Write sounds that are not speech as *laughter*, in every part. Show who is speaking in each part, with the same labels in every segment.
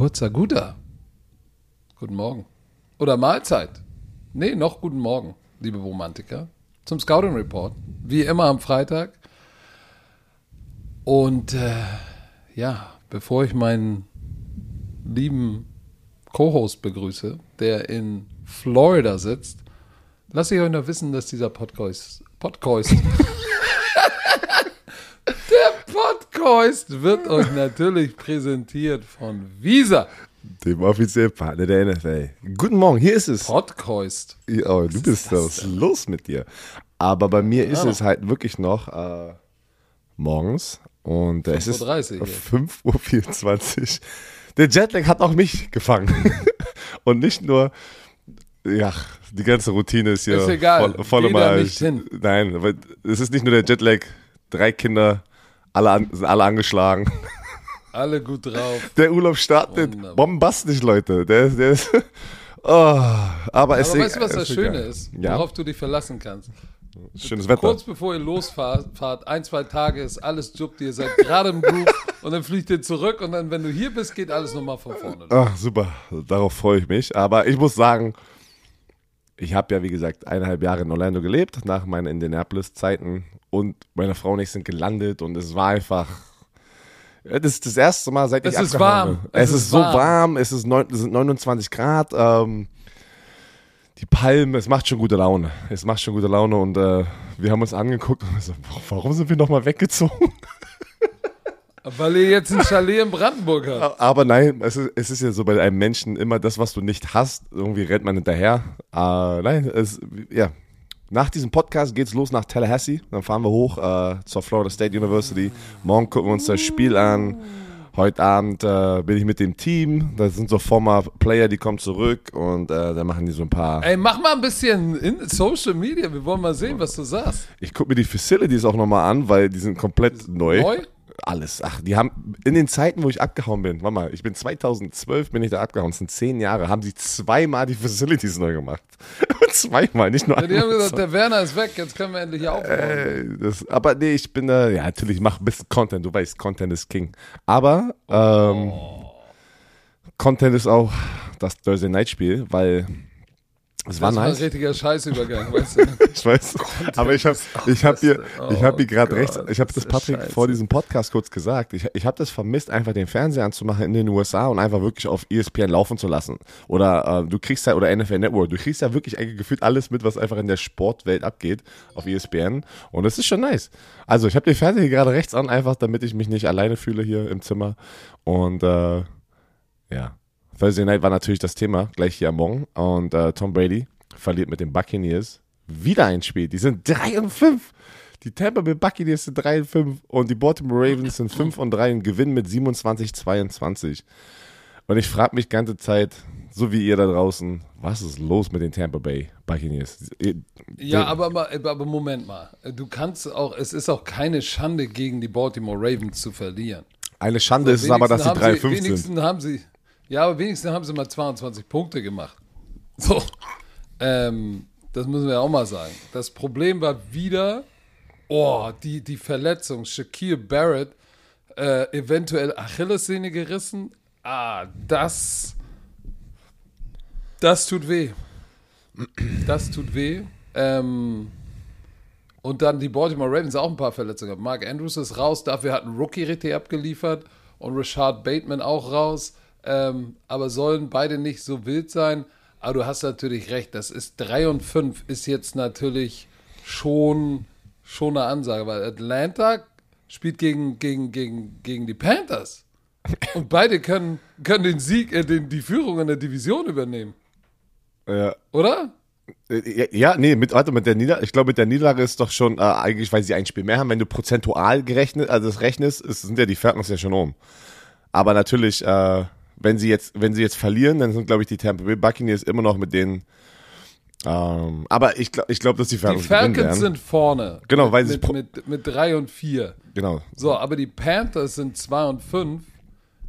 Speaker 1: kurzer Guter. Guten Morgen. Oder Mahlzeit. Nee, noch guten Morgen, liebe Romantiker. Zum Scouting Report. Wie immer am Freitag. Und äh, ja, bevor ich meinen lieben Co-Host begrüße, der in Florida sitzt, lasse ich euch noch wissen, dass dieser Podcast, Podcast *laughs* der Podcast wird euch natürlich präsentiert von Visa.
Speaker 2: Dem offiziellen Partner der NFL. Guten Morgen, hier ist es.
Speaker 1: Podcast.
Speaker 2: Oh, du bist das. Was ist los mit dir? Aber bei mir ist ja. es halt wirklich noch äh, morgens und äh, es ist 5.24 Uhr. Der Jetlag hat auch mich gefangen. *laughs* und nicht nur, ja, die ganze Routine ist hier
Speaker 1: ist egal.
Speaker 2: voll, voll mal. Nein, es ist nicht nur der Jetlag, drei Kinder, alle an, sind alle angeschlagen.
Speaker 1: Alle gut drauf.
Speaker 2: Der Urlaub startet Wunderbar. bombastisch, Leute. Der, der ist. *laughs* Oh, aber, aber
Speaker 1: es weißt du, was das Schöne ist? Worauf du dich verlassen kannst.
Speaker 2: Schönes Wetter.
Speaker 1: Kurz bevor ihr losfahrt, ein, zwei Tage ist alles juckt, ihr seid gerade im Groove *laughs* und dann fliegt ihr zurück und dann, wenn du hier bist, geht alles nochmal von vorne.
Speaker 2: Ach, super. Darauf freue ich mich. Aber ich muss sagen, ich habe ja, wie gesagt, eineinhalb Jahre in Orlando gelebt, nach meinen Indianapolis-Zeiten und meine Frau und ich sind gelandet und es war einfach das ist das erste Mal, seit ich
Speaker 1: Es ist warm.
Speaker 2: Es, es ist, ist, so warm. warm. Es, ist neun, es sind 29 Grad. Ähm, die Palmen, es macht schon gute Laune. Es macht schon gute Laune und äh, wir haben uns angeguckt und so, warum sind wir nochmal weggezogen? *laughs*
Speaker 1: Weil ihr jetzt ein Chalet in Brandenburg habt.
Speaker 2: Aber nein, es ist, es ist ja so bei einem Menschen immer das, was du nicht hast, irgendwie rennt man hinterher. Äh, nein, es, ja, nach diesem Podcast geht's los nach Tallahassee. Dann fahren wir hoch äh, zur Florida State University. Morgen gucken wir uns das Spiel an. Heute Abend äh, bin ich mit dem Team. Da sind so former Player, die kommen zurück und äh, dann machen die so ein paar.
Speaker 1: Ey, mach mal ein bisschen in Social Media. Wir wollen mal sehen, was du sagst.
Speaker 2: Ich gucke mir die Facilities auch nochmal an, weil die sind komplett neu.
Speaker 1: Neu?
Speaker 2: Alles. Ach, die haben in den Zeiten, wo ich abgehauen bin, warte mal, ich bin 2012 bin ich da abgehauen, das sind zehn Jahre, haben sie zweimal die Facilities neu gemacht. *laughs* zweimal, nicht nur
Speaker 1: ja, Die haben gesagt, der Werner ist weg, jetzt können wir endlich hier aufbauen.
Speaker 2: Äh, aber nee, ich bin da, ja, natürlich, ich mache ein bisschen Content, du weißt, Content ist King. Aber ähm, oh. Content ist auch das Thursday Night Spiel, weil es war
Speaker 1: das
Speaker 2: nice.
Speaker 1: war ein richtiger Scheißübergang, *laughs* weißt du?
Speaker 2: ich weiß. aber ich habe ich hab hier, ich hab hier gerade oh rechts, ich habe das Patrick Scheiße. vor diesem Podcast kurz gesagt. Ich, ich habe das vermisst, einfach den Fernseher anzumachen in den USA und einfach wirklich auf ESPN laufen zu lassen. Oder äh, du kriegst ja, oder NFL Network, du kriegst ja wirklich gefühlt alles mit, was einfach in der Sportwelt abgeht auf ESPN. Und das ist schon nice. Also ich habe den Fernseher hier gerade rechts an, einfach damit ich mich nicht alleine fühle hier im Zimmer. Und äh, ja, Thursday Night war natürlich das Thema, gleich hier am Morgen. Und äh, Tom Brady verliert mit den Buccaneers wieder ein Spiel. Die sind 3 und 5. Die Tampa Bay Buccaneers sind 3 und 5 und die Baltimore Ravens sind 5 und 3 und gewinnen mit 27, 22. Und ich frage mich ganze Zeit, so wie ihr da draußen, was ist los mit den Tampa Bay Buccaneers?
Speaker 1: Ja, aber, aber Moment mal. Du kannst auch, es ist auch keine Schande gegen die Baltimore Ravens zu verlieren.
Speaker 2: Eine Schande so, ist es aber, dass sie 3 und 5 sind.
Speaker 1: Wenigstens haben sie, ja, aber wenigstens haben sie mal 22 Punkte gemacht. So. Ähm, das müssen wir auch mal sagen. Das Problem war wieder, oh, die, die Verletzung. Shaquille Barrett, äh, eventuell Achillessehne gerissen. Ah, das. Das tut weh. Das tut weh. Ähm, und dann die Baltimore Ravens auch ein paar Verletzungen. Mark Andrews ist raus, dafür hat ein Rookie richtig abgeliefert und Richard Bateman auch raus ähm, aber sollen beide nicht so wild sein. Aber du hast natürlich recht, das ist 3 und 5 ist jetzt natürlich schon, schon eine Ansage, weil Atlanta spielt gegen, gegen, gegen, gegen die Panthers. Und beide können, können den Sieg, äh, den, die Führung in der Division übernehmen.
Speaker 2: Ja.
Speaker 1: Oder?
Speaker 2: Äh, ja, nee, mit, warte, mit der Niederlage, ich glaube, mit der Niederlage ist doch schon, äh, eigentlich, weil sie ein Spiel mehr haben, wenn du prozentual gerechnet, also das rechnest, ist, sind ja die Falcons ja schon um. Aber natürlich, äh, wenn sie jetzt, wenn sie jetzt verlieren, dann sind, glaube ich, die Tampa Bay Buccaneers immer noch mit denen. Ähm, aber ich glaube, ich glaub, dass die Falcons,
Speaker 1: die Falcons sind vorne.
Speaker 2: Genau,
Speaker 1: mit,
Speaker 2: weil sie
Speaker 1: mit, mit, mit drei und vier.
Speaker 2: Genau.
Speaker 1: So, aber die Panthers sind zwei und fünf.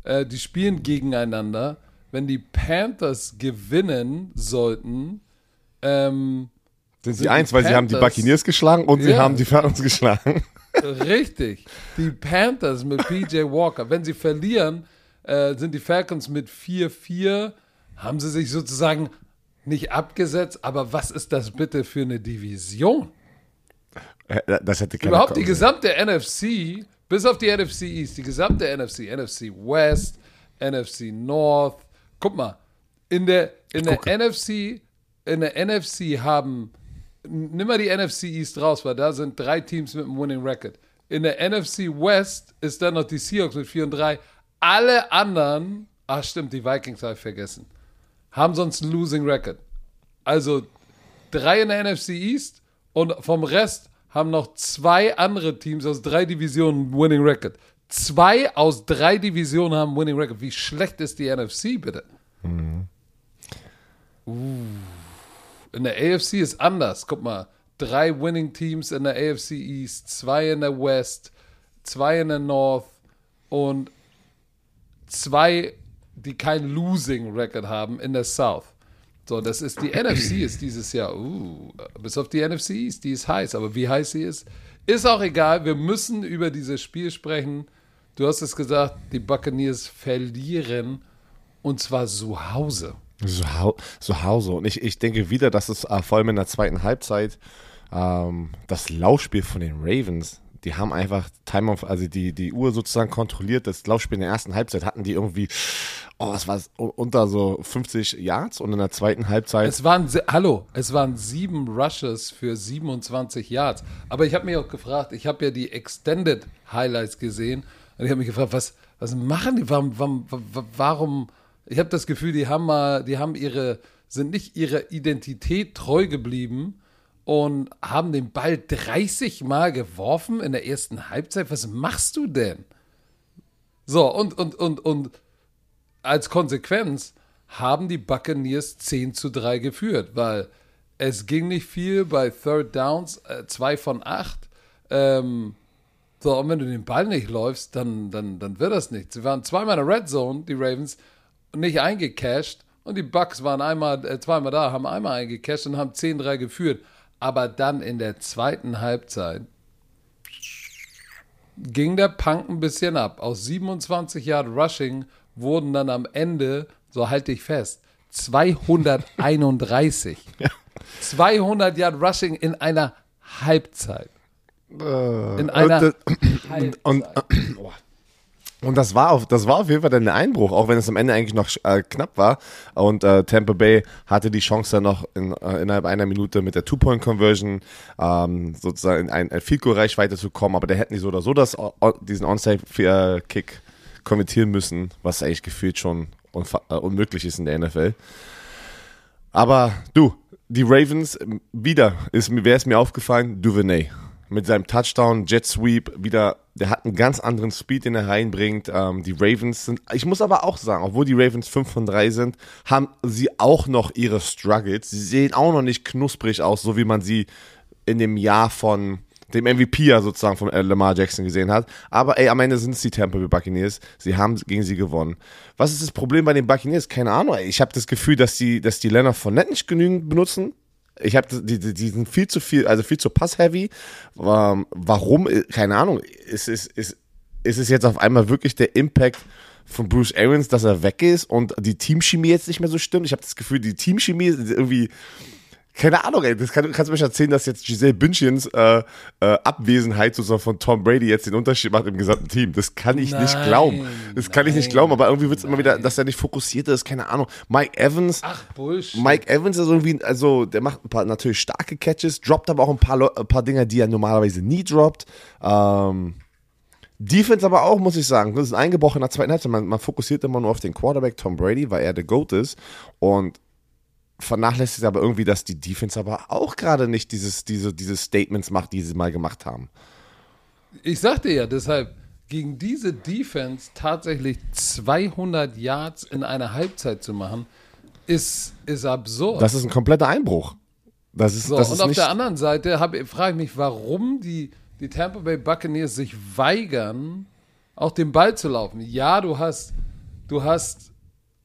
Speaker 1: Äh, die spielen gegeneinander. Wenn die Panthers gewinnen sollten, ähm,
Speaker 2: sind sie eins, weil sie haben die Buccaneers geschlagen und sie haben die Falcons geschlagen.
Speaker 1: Richtig. Die Panthers mit PJ Walker. Wenn sie verlieren, äh, sind die Falcons mit 4-4. Haben sie sich sozusagen nicht abgesetzt, aber was ist das bitte für eine Division?
Speaker 2: Äh, das hätte
Speaker 1: Überhaupt die gesamte NFC, bis auf die NFC East, die gesamte NFC, NFC West, NFC North. Guck mal, in der, in der NFC, in der NFC haben, nimm mal die NFC East raus, weil da sind drei Teams mit einem Winning Record. In der NFC West ist dann noch die Seahawks mit 4 und 3. Alle anderen, ach stimmt, die Vikings habe ich vergessen, haben sonst einen Losing Record. Also drei in der NFC East und vom Rest haben noch zwei andere Teams aus drei Divisionen Winning Record. Zwei aus drei Divisionen haben Winning Record. Wie schlecht ist die NFC, bitte? Mhm. Uh. In der AFC ist anders. Guck mal, drei Winning Teams in der AFC East, zwei in der West, zwei in der North und zwei, die kein Losing Record haben in der South. So, das ist die *clears throat* NFC ist dieses Jahr, uh, bis auf die NFC ist, die ist heiß, aber wie heiß sie ist, ist auch egal. Wir müssen über dieses Spiel sprechen. Du hast es gesagt, die Buccaneers verlieren und zwar zu Hause.
Speaker 2: Zu, zu Hause. Und ich, ich denke wieder, dass es äh, vor allem in der zweiten Halbzeit ähm, das Laufspiel von den Ravens, die haben einfach Time of, also die, die Uhr sozusagen kontrolliert. Das Laufspiel in der ersten Halbzeit hatten die irgendwie, oh, was war es, unter so 50 Yards und in der zweiten Halbzeit.
Speaker 1: Es waren, hallo, es waren sieben Rushes für 27 Yards. Aber ich habe mich auch gefragt, ich habe ja die Extended Highlights gesehen und ich habe mich gefragt, was, was machen die? Warum, warum, warum ich habe das Gefühl, die haben mal, die haben ihre, sind nicht ihrer Identität treu geblieben und haben den Ball 30 Mal geworfen in der ersten Halbzeit. Was machst du denn? So, und, und, und, und als Konsequenz haben die Buccaneers 10 zu 3 geführt, weil es ging nicht viel bei Third Downs, 2 äh, von 8. Ähm, so, und wenn du den Ball nicht läufst, dann, dann, dann wird das nichts. Sie waren zweimal in der Red Zone, die Ravens, nicht eingecashed und die Bucks waren einmal, äh, zweimal da, haben einmal eingecashed und haben 10-3 geführt. Aber dann in der zweiten Halbzeit ging der Punk ein bisschen ab. Aus 27 Yard Rushing wurden dann am Ende, so halte ich fest, 231. *laughs* ja. 200 Yard Rushing in einer Halbzeit.
Speaker 2: Äh, in einer und, Halbzeit. Und, und, *clears throat* oh, und das war auf, das war auf jeden Fall dann der Einbruch, auch wenn es am Ende eigentlich noch äh, knapp war. Und äh, Tampa Bay hatte die Chance dann noch in, äh, innerhalb einer Minute mit der Two-Point-Conversion ähm, sozusagen in ein, ein Field Reichweite zu kommen, aber der hätten die so oder so das, diesen Onside-Kick kommentieren müssen, was eigentlich gefühlt schon äh, unmöglich ist in der NFL. Aber du, die Ravens, wieder ist wer ist mir aufgefallen? Duvernay mit seinem Touchdown, Jet Sweep, wieder, der hat einen ganz anderen Speed, den er reinbringt. Ähm, die Ravens sind, ich muss aber auch sagen, obwohl die Ravens 5 von 3 sind, haben sie auch noch ihre Struggles. Sie sehen auch noch nicht knusprig aus, so wie man sie in dem Jahr von dem MVP ja sozusagen von äh, Lamar Jackson gesehen hat. Aber ey, am Ende sind es die Tampa Bay Buccaneers. Sie haben gegen sie gewonnen. Was ist das Problem bei den Buccaneers? Keine Ahnung. Ey. Ich habe das Gefühl, dass die, dass die Leonard Fournette nicht genügend benutzen. Ich habe die, die, die sind viel zu viel, also viel zu pass-heavy. Ähm, warum? Keine Ahnung. Ist, ist, ist, ist es jetzt auf einmal wirklich der Impact von Bruce Arians, dass er weg ist und die Teamchemie jetzt nicht mehr so stimmt? Ich habe das Gefühl, die Teamchemie ist irgendwie keine Ahnung, ey. Das kann, kannst du mir erzählen, dass jetzt Giselle Bündchens äh, äh, Abwesenheit sozusagen von Tom Brady jetzt den Unterschied macht im gesamten Team. Das kann ich nein, nicht glauben. Das nein, kann ich nicht glauben, aber irgendwie wird es immer wieder, dass er nicht fokussiert ist, keine Ahnung. Mike Evans.
Speaker 1: Ach, Bullshit.
Speaker 2: Mike Evans ist irgendwie, also der macht ein paar natürlich starke Catches, droppt aber auch ein paar, ein paar Dinger, die er normalerweise nie droppt. Ähm, Defense aber auch, muss ich sagen. Das ist eingebrochen in der zweiten Halbzeit. Man, man fokussiert immer nur auf den Quarterback Tom Brady, weil er der GOAT ist. Und vernachlässigt aber irgendwie, dass die Defense aber auch gerade nicht dieses, diese, diese Statements macht, die sie mal gemacht haben.
Speaker 1: Ich sagte ja, deshalb gegen diese Defense tatsächlich 200 Yards in einer Halbzeit zu machen, ist, ist absurd.
Speaker 2: Das ist ein kompletter Einbruch. Das ist,
Speaker 1: so,
Speaker 2: das
Speaker 1: und
Speaker 2: ist
Speaker 1: auf der anderen Seite frage ich mich, warum die, die Tampa Bay Buccaneers sich weigern, auch den Ball zu laufen. Ja, du hast, du hast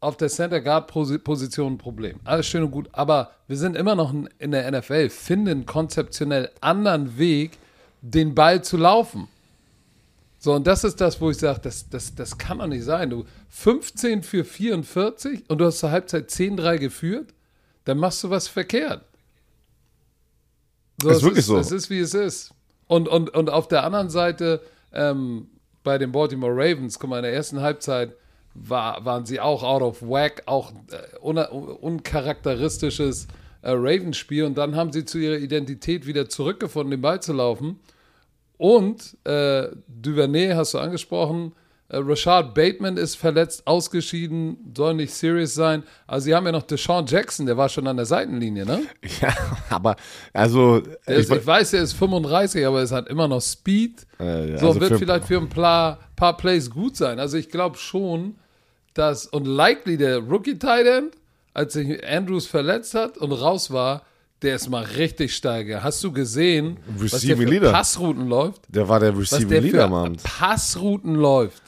Speaker 1: auf der Center Guard Position ein Problem. Alles schön und gut, aber wir sind immer noch in der NFL, finden konzeptionell anderen Weg, den Ball zu laufen. So, und das ist das, wo ich sage, das, das, das kann doch nicht sein. Du 15 für 44 und du hast zur Halbzeit 10-3 geführt, dann machst du was verkehrt. So,
Speaker 2: ist wirklich ist, so.
Speaker 1: Es ist, wie es ist. Und, und, und auf der anderen Seite, ähm, bei den Baltimore Ravens, guck mal, in der ersten Halbzeit war, waren sie auch out of whack, auch äh, un, uncharakteristisches äh, Ravens-Spiel. Und dann haben sie zu ihrer Identität wieder zurückgefunden, den Ball zu laufen. Und äh, Duvernay hast du angesprochen, äh, Rashad Bateman ist verletzt, ausgeschieden, soll nicht serious sein. Also sie haben ja noch Deshaun Jackson, der war schon an der Seitenlinie, ne? *laughs*
Speaker 2: Ja, aber also
Speaker 1: ich, ich, weiß, er ist 35, aber es hat immer noch Speed. Äh, ja, so also wird vielleicht für ein paar, paar Plays gut sein. Also ich glaube schon, dass und likely der Rookie Tight End, als sich Andrews verletzt hat und raus war, der ist mal richtig steige. Hast du gesehen,
Speaker 2: Receiving was der für Leader.
Speaker 1: Passrouten läuft?
Speaker 2: Der war der Receiving Leader am Abend.
Speaker 1: Passrouten läuft.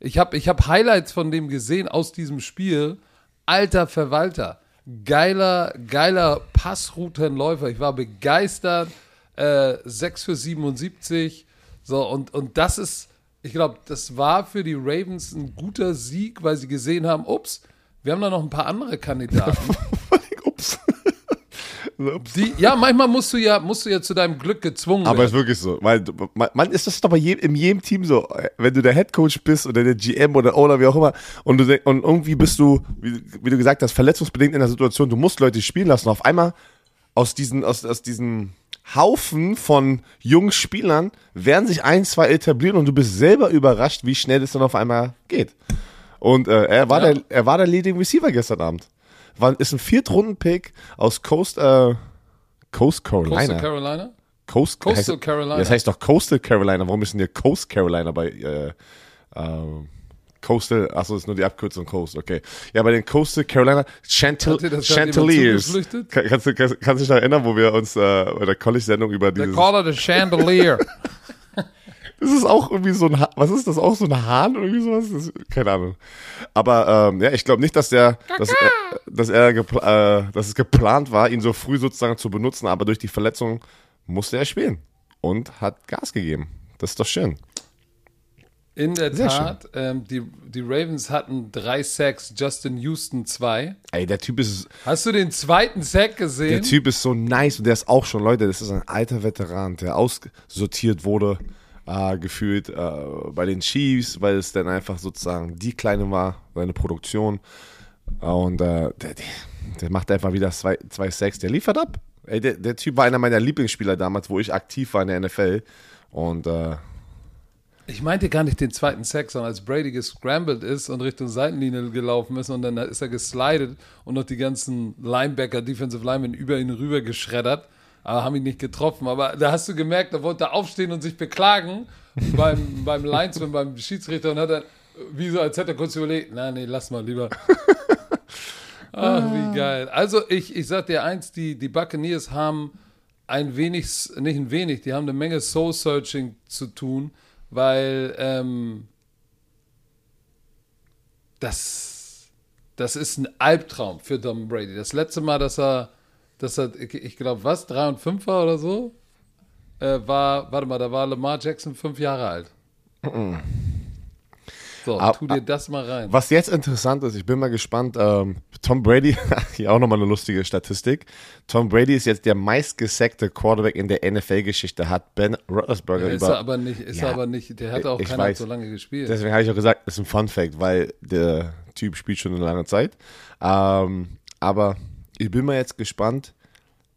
Speaker 1: Ich habe ich hab Highlights von dem gesehen aus diesem Spiel. Alter Verwalter. Geiler, geiler Passroutenläufer. Ich war begeistert. Äh, 6 für 77. So, und, und das ist, ich glaube, das war für die Ravens ein guter Sieg, weil sie gesehen haben, ups, wir haben da noch ein paar andere Kandidaten. *laughs* *laughs*
Speaker 2: ups.
Speaker 1: Die, ja, manchmal musst du ja, musst du ja zu deinem Glück gezwungen
Speaker 2: Aber es ist wirklich so. Weil man, man ist das doch bei jedem, in jedem Team so. Wenn du der Headcoach bist oder der GM oder Owner, wie auch immer, und, du, und irgendwie bist du, wie, wie, du gesagt hast, verletzungsbedingt in der Situation, du musst Leute spielen lassen. Auf einmal aus diesen, aus, aus diesen Haufen von jungen Spielern werden sich ein, zwei etablieren und du bist selber überrascht, wie schnell es dann auf einmal geht. Und äh, er, war ja. der, er war der Leading Receiver gestern Abend war, ist ein Viertrunden-Pick aus Coast, äh, Coast Carolina.
Speaker 1: Coastal Carolina?
Speaker 2: Coast,
Speaker 1: Coastal
Speaker 2: heißt,
Speaker 1: Carolina.
Speaker 2: Das heißt doch Coastal Carolina. Warum ist denn hier Coast Carolina bei äh, äh, Coastal? Achso, ist nur die Abkürzung Coast, okay. Ja, bei den Coastal Carolina Chantil Chandeliers. Kann, kannst, du, kannst, kannst dich noch erinnern, wo wir uns äh, bei der College-Sendung über dieses...
Speaker 1: They call it a chandelier. *laughs*
Speaker 2: Das ist auch irgendwie so ein, was ist das auch so ein Hahn oder irgendwie sowas? Das, keine Ahnung. Aber ähm, ja, ich glaube nicht, dass der, dass er, dass er, äh, dass es geplant war, ihn so früh sozusagen zu benutzen. Aber durch die Verletzung musste er spielen und hat Gas gegeben. Das ist doch schön.
Speaker 1: In der Sehr Tat, ähm, die, die Ravens hatten drei Sacks, Justin Houston zwei.
Speaker 2: Ey, der Typ ist.
Speaker 1: Hast du den zweiten Sack gesehen?
Speaker 2: Der Typ ist so nice und der ist auch schon, Leute, das ist ein alter Veteran, der aussortiert wurde äh, gefühlt äh, bei den Chiefs, weil es dann einfach sozusagen die Kleine war, seine Produktion. Und äh, der, der, macht einfach wieder zwei, zwei Sacks, der liefert ab. Ey, der, der Typ war einer meiner Lieblingsspieler damals, wo ich aktiv war in der NFL. Und äh,
Speaker 1: ich meinte gar nicht den zweiten Sack, sondern als Brady gescrambled ist und Richtung Seitenlinie gelaufen ist und dann ist er geslidet und noch die ganzen Linebacker, Defensive Linemen über ihn rüber geschreddert aber haben ihn nicht getroffen. Aber da hast du gemerkt, da wollte er aufstehen und sich beklagen *laughs* beim, beim Linesman, beim Schiedsrichter und hat dann, wie so, als hätte er kurz überlegt, nein, nee, lass mal lieber. *laughs* Ach, wie geil. Also ich, ich sag dir eins, die, die Buccaneers haben ein wenig, nicht ein wenig, die haben eine Menge Soul-Searching zu tun, weil ähm, das, das ist ein Albtraum für Tom Brady. Das letzte Mal, dass er das hat, ich glaube, was, 3 und 5 war oder so, äh, war, warte mal, da war Lamar Jackson fünf Jahre alt. So, aber, tu dir das mal rein.
Speaker 2: Was jetzt interessant ist, ich bin mal gespannt, ähm, Tom Brady, *laughs* hier auch nochmal eine lustige Statistik. Tom Brady ist jetzt der meistgesackte Quarterback in der NFL-Geschichte, hat Ben Roethlisberger
Speaker 1: ja, ist über... Er aber nicht, ist ja, er aber nicht, der hat auch keiner so lange gespielt.
Speaker 2: Deswegen habe ich auch gesagt, ist ein Fun-Fact, weil der Typ spielt schon eine lange Zeit. Ähm, aber ich bin mal jetzt gespannt,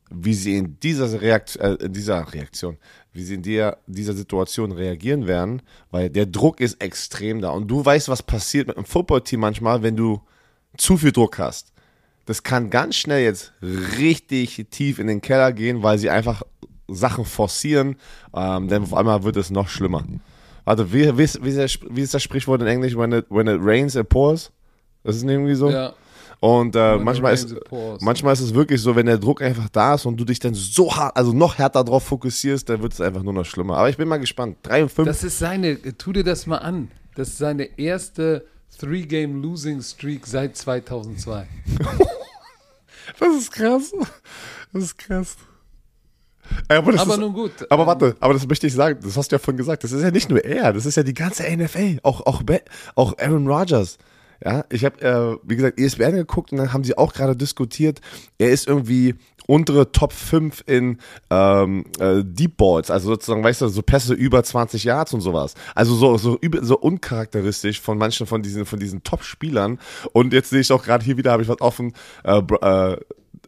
Speaker 2: wie sie in dieser, Reakt äh, in dieser Reaktion, wie sie in der, dieser Situation reagieren werden, weil der Druck ist extrem da. Und du weißt, was passiert mit einem Footballteam manchmal, wenn du zu viel Druck hast. Das kann ganz schnell jetzt richtig tief in den Keller gehen, weil sie einfach Sachen forcieren, ähm, denn auf einmal wird es noch schlimmer. Warte, wie, wie, ist, wie, ist, das Sprichwort in Englisch? When it, when it rains, it pours? Das ist irgendwie so? Ja. Und äh, manchmal, ist, manchmal ist es wirklich so, wenn der Druck einfach da ist und du dich dann so hart, also noch härter darauf fokussierst, dann wird es einfach nur noch schlimmer. Aber ich bin mal gespannt. 3 und 5.
Speaker 1: Das ist seine, tu dir das mal an. Das ist seine erste Three-Game-Losing-Streak seit 2002. *laughs*
Speaker 2: das ist krass. Das ist krass. Aber, aber ist, nun gut. Aber ähm, warte, aber das möchte ich sagen, das hast du ja vorhin gesagt, das ist ja nicht nur er, das ist ja die ganze NFL, auch, auch, auch Aaron Rodgers. Ja, ich habe, äh, wie gesagt, ESPN geguckt und dann haben sie auch gerade diskutiert, er ist irgendwie untere Top 5 in ähm, äh, Deep Balls, also sozusagen, weißt du, so Pässe über 20 Yards und sowas. Also so, so, so uncharakteristisch von manchen von diesen, von diesen Top-Spielern. Und jetzt sehe ich auch gerade hier wieder, habe ich was offen, äh, äh,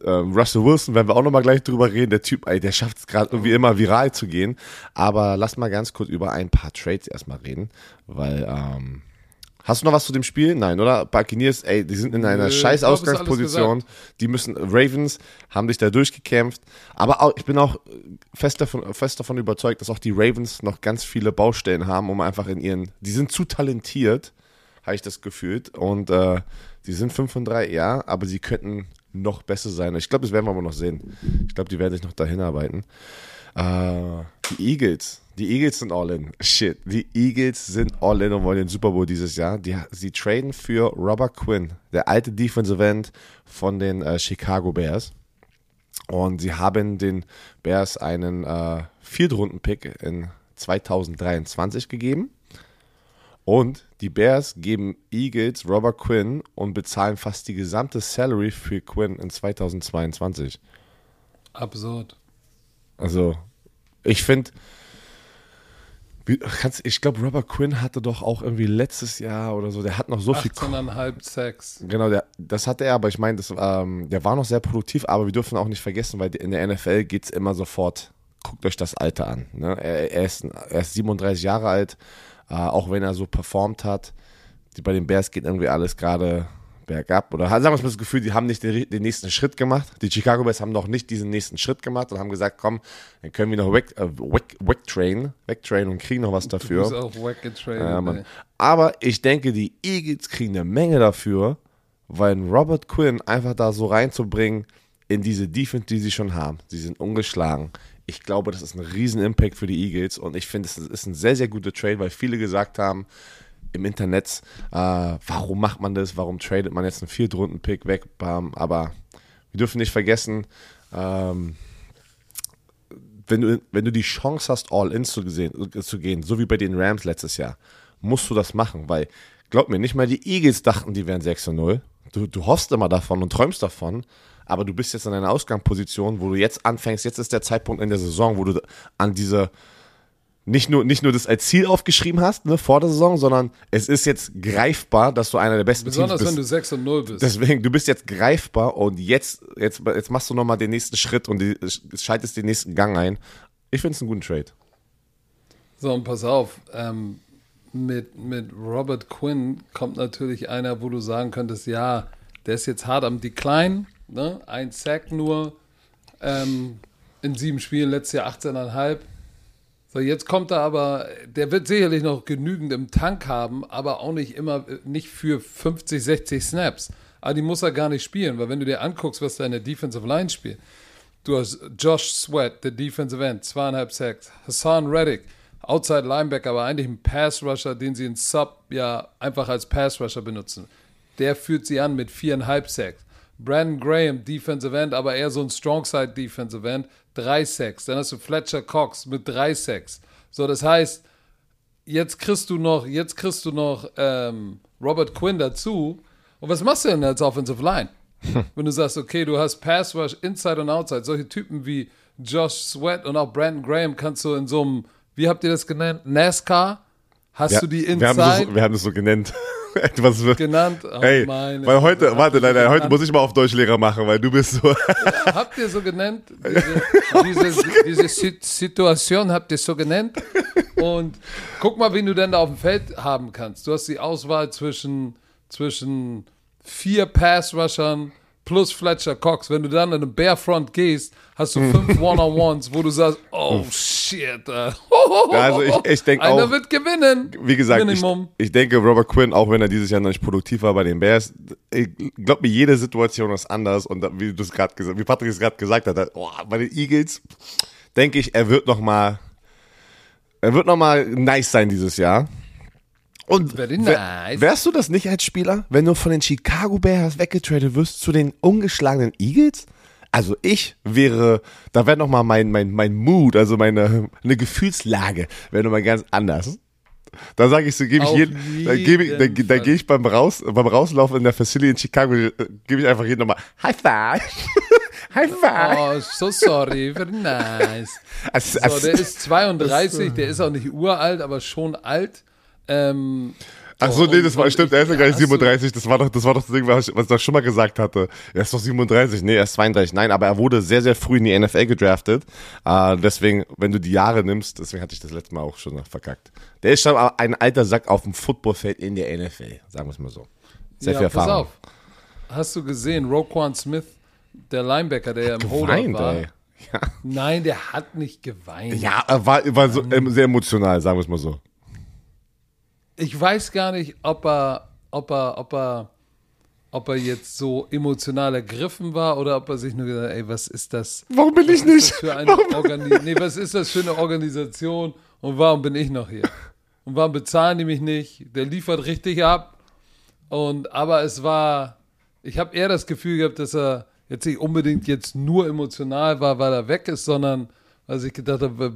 Speaker 2: äh, Russell Wilson, werden wir auch nochmal gleich drüber reden. Der Typ, ey, der schafft es gerade irgendwie immer viral zu gehen. Aber lass mal ganz kurz über ein paar Trades erstmal reden, weil ähm, Hast du noch was zu dem Spiel? Nein, oder? Buccaneers, ey, die sind in einer Nö, scheiß Ausgangsposition. Die müssen, Ravens haben sich da durchgekämpft. Aber auch, ich bin auch fest davon, fest davon überzeugt, dass auch die Ravens noch ganz viele Baustellen haben, um einfach in ihren, die sind zu talentiert, habe ich das gefühlt. Und äh, die sind 5 von 3, ja, aber sie könnten noch besser sein. Ich glaube, das werden wir aber noch sehen. Ich glaube, die werden sich noch dahin arbeiten. Äh, die Eagles, die Eagles sind all in. Shit. Die Eagles sind all in und wollen den Super Bowl dieses Jahr. Die, sie traden für Robert Quinn, der alte Defensive End von den äh, Chicago Bears. Und sie haben den Bears einen äh, Viertrunden-Pick in 2023 gegeben. Und die Bears geben Eagles Robert Quinn und bezahlen fast die gesamte Salary für Quinn in 2022.
Speaker 1: Absurd.
Speaker 2: Also, ich finde, ich glaube, Robert Quinn hatte doch auch irgendwie letztes Jahr oder so, der hat noch so 18
Speaker 1: viel. 18,5 Sex.
Speaker 2: Genau, der, das hatte er, aber ich meine, ähm, der war noch sehr produktiv, aber wir dürfen auch nicht vergessen, weil in der NFL geht es immer sofort, guckt euch das Alter an. Ne? Er, er, ist, er ist 37 Jahre alt, äh, auch wenn er so performt hat. Die, bei den Bears geht irgendwie alles gerade bergab. Oder sagen wir mal das Gefühl, die haben nicht den, den, nächsten Schritt gemacht. Die Chicago Bears haben noch nicht diesen nächsten Schritt gemacht und haben gesagt, komm, dann können wir noch weg, äh, weg, wegtrainen, wegtrainen und kriegen noch was dafür. Du auch ja, Aber ich denke, die Eagles kriegen eine Menge dafür, weil Robert Quinn einfach da so reinzubringen in diese Defense, die sie schon haben. Sie sind ungeschlagen. Ich glaube, das ist ein riesen Impact für die Eagles und ich finde, es ist ein sehr, sehr guter Trade, weil viele gesagt haben, im Internet, äh, warum macht man das, warum tradet man jetzt einen Viertrunden-Pick weg, aber wir dürfen nicht vergessen, ähm, wenn, du, wenn du die Chance hast, All-In zu, zu gehen, so wie bei den Rams letztes Jahr, musst du das machen, weil, glaub mir, nicht mal die Eagles dachten, die wären 6 0. Du, du hoffst immer davon und träumst davon, aber du bist jetzt in einer Ausgangsposition, wo du jetzt anfängst, jetzt ist der Zeitpunkt in der Saison, wo du an diese nicht nur, nicht nur das als Ziel aufgeschrieben hast, ne, vor der Saison, sondern es ist jetzt greifbar, dass du einer der besten
Speaker 1: Besonders Teams bist. wenn du 6 und 0 bist.
Speaker 2: Deswegen, du bist jetzt greifbar und jetzt, jetzt, jetzt machst du nochmal den nächsten Schritt und die, schaltest den nächsten Gang ein. Ich finde es einen guten Trade.
Speaker 1: So, und pass auf, ähm, mit, mit Robert Quinn kommt natürlich einer, wo du sagen könntest, ja, der ist jetzt hart am Decline, ne? ein Sack nur, ähm, in sieben Spielen, letztes Jahr 18,5 so, jetzt kommt er aber, der wird sicherlich noch genügend im Tank haben, aber auch nicht immer, nicht für 50, 60 Snaps. Aber die muss er gar nicht spielen, weil wenn du dir anguckst, was da in der Defensive Line spielt, du hast Josh Sweat, der Defensive End, zweieinhalb Sacks, Hassan Reddick, Outside Linebacker, aber eigentlich ein Pass Rusher, den sie in Sub ja einfach als Pass Rusher benutzen. Der führt sie an mit viereinhalb Sacks. Brandon Graham, Defensive End, aber eher so ein Strongside Defensive End, drei Sacks. Dann hast du Fletcher Cox mit drei Sacks. So, das heißt, jetzt kriegst du noch, jetzt kriegst du noch ähm, Robert Quinn dazu. Und was machst du denn als Offensive Line? *laughs* Wenn du sagst, okay, du hast Pass Rush, Inside und Outside, solche Typen wie Josh Sweat und auch Brandon Graham kannst du in so einem, wie habt ihr das genannt? NASCAR? Hast ja, du die Inside?
Speaker 2: Wir haben, das, wir haben das so genannt. *laughs*
Speaker 1: Etwas wird. Genannt.
Speaker 2: Oh, ey, weil heute, warte, nein, nein, heute muss ich mal auf Deutschlehrer machen, weil du bist so.
Speaker 1: Habt ihr so genannt? Diese, diese, *laughs* diese Situation habt ihr so genannt? Und guck mal, wen du denn da auf dem Feld haben kannst. Du hast die Auswahl zwischen, zwischen vier Pass-Rushern, plus Fletcher Cox. Wenn du dann in eine Barefront gehst, hast du fünf One-on-Ones, wo du sagst, *laughs* oh shit. Äh.
Speaker 2: Also ich, ich denke auch.
Speaker 1: Einer wird gewinnen.
Speaker 2: Wie gesagt, ich, ich, denke, Robert Quinn, auch wenn er dieses Jahr noch nicht produktiv war bei den Bears, ich glaube mir, jede Situation ist anders und wie du es gerade gesagt, wie Patrick es gerade gesagt hat, oh, bei den Eagles denke ich, er wird noch mal, er wird noch mal nice sein dieses Jahr. Und nice. wärst du das nicht als Spieler, wenn du von den Chicago Bears weggetradet wirst zu den ungeschlagenen Eagles? Also ich wäre, da wäre nochmal mein, mein, mein Mood, also meine, eine Gefühlslage, wäre nochmal ganz anders. Da sage ich so, gebe ich jeden, da gebe ich, da, da gehe ich beim Raus, beim Rauslaufen in der Facility in Chicago, äh, gebe ich einfach jedem nochmal High Five. *laughs* High Five.
Speaker 1: Oh, so sorry, very nice. *laughs* So, der ist *laughs* 32, der ist auch nicht uralt, aber schon alt. Ähm,
Speaker 2: Ach so, nee, das war, stimmt, er ist ja gar nicht 37, das war doch, das war doch das Ding, was ich, was ich doch schon mal gesagt hatte. Er ist doch 37, nee, er ist 32, nein, aber er wurde sehr, sehr früh in die NFL gedraftet, äh, deswegen, wenn du die Jahre nimmst, deswegen hatte ich das letzte Mal auch schon verkackt. Der ist schon ein alter Sack auf dem Footballfeld in der NFL, sagen wir es mal so. Sehr ja, viel Erfahrung. Pass
Speaker 1: auf. Hast du gesehen, Roquan Smith, der Linebacker, der ja im Holder war. Ey. Ja. Nein, der hat nicht geweint.
Speaker 2: Ja, er war, war so, ähm, sehr emotional, sagen wir es mal so
Speaker 1: ich weiß gar nicht, ob er, ob er, ob er, ob er jetzt so emotional ergriffen war oder ob er sich nur gesagt hat, ey, was ist das?
Speaker 2: Warum bin ich nicht?
Speaker 1: Für eine Organi nee, was ist das für eine Organisation und warum bin ich noch hier? Und warum bezahlen die mich nicht? Der liefert richtig ab. Und aber es war, ich habe eher das Gefühl gehabt, dass er jetzt nicht unbedingt jetzt nur emotional war, weil er weg ist, sondern als ich gedacht habe,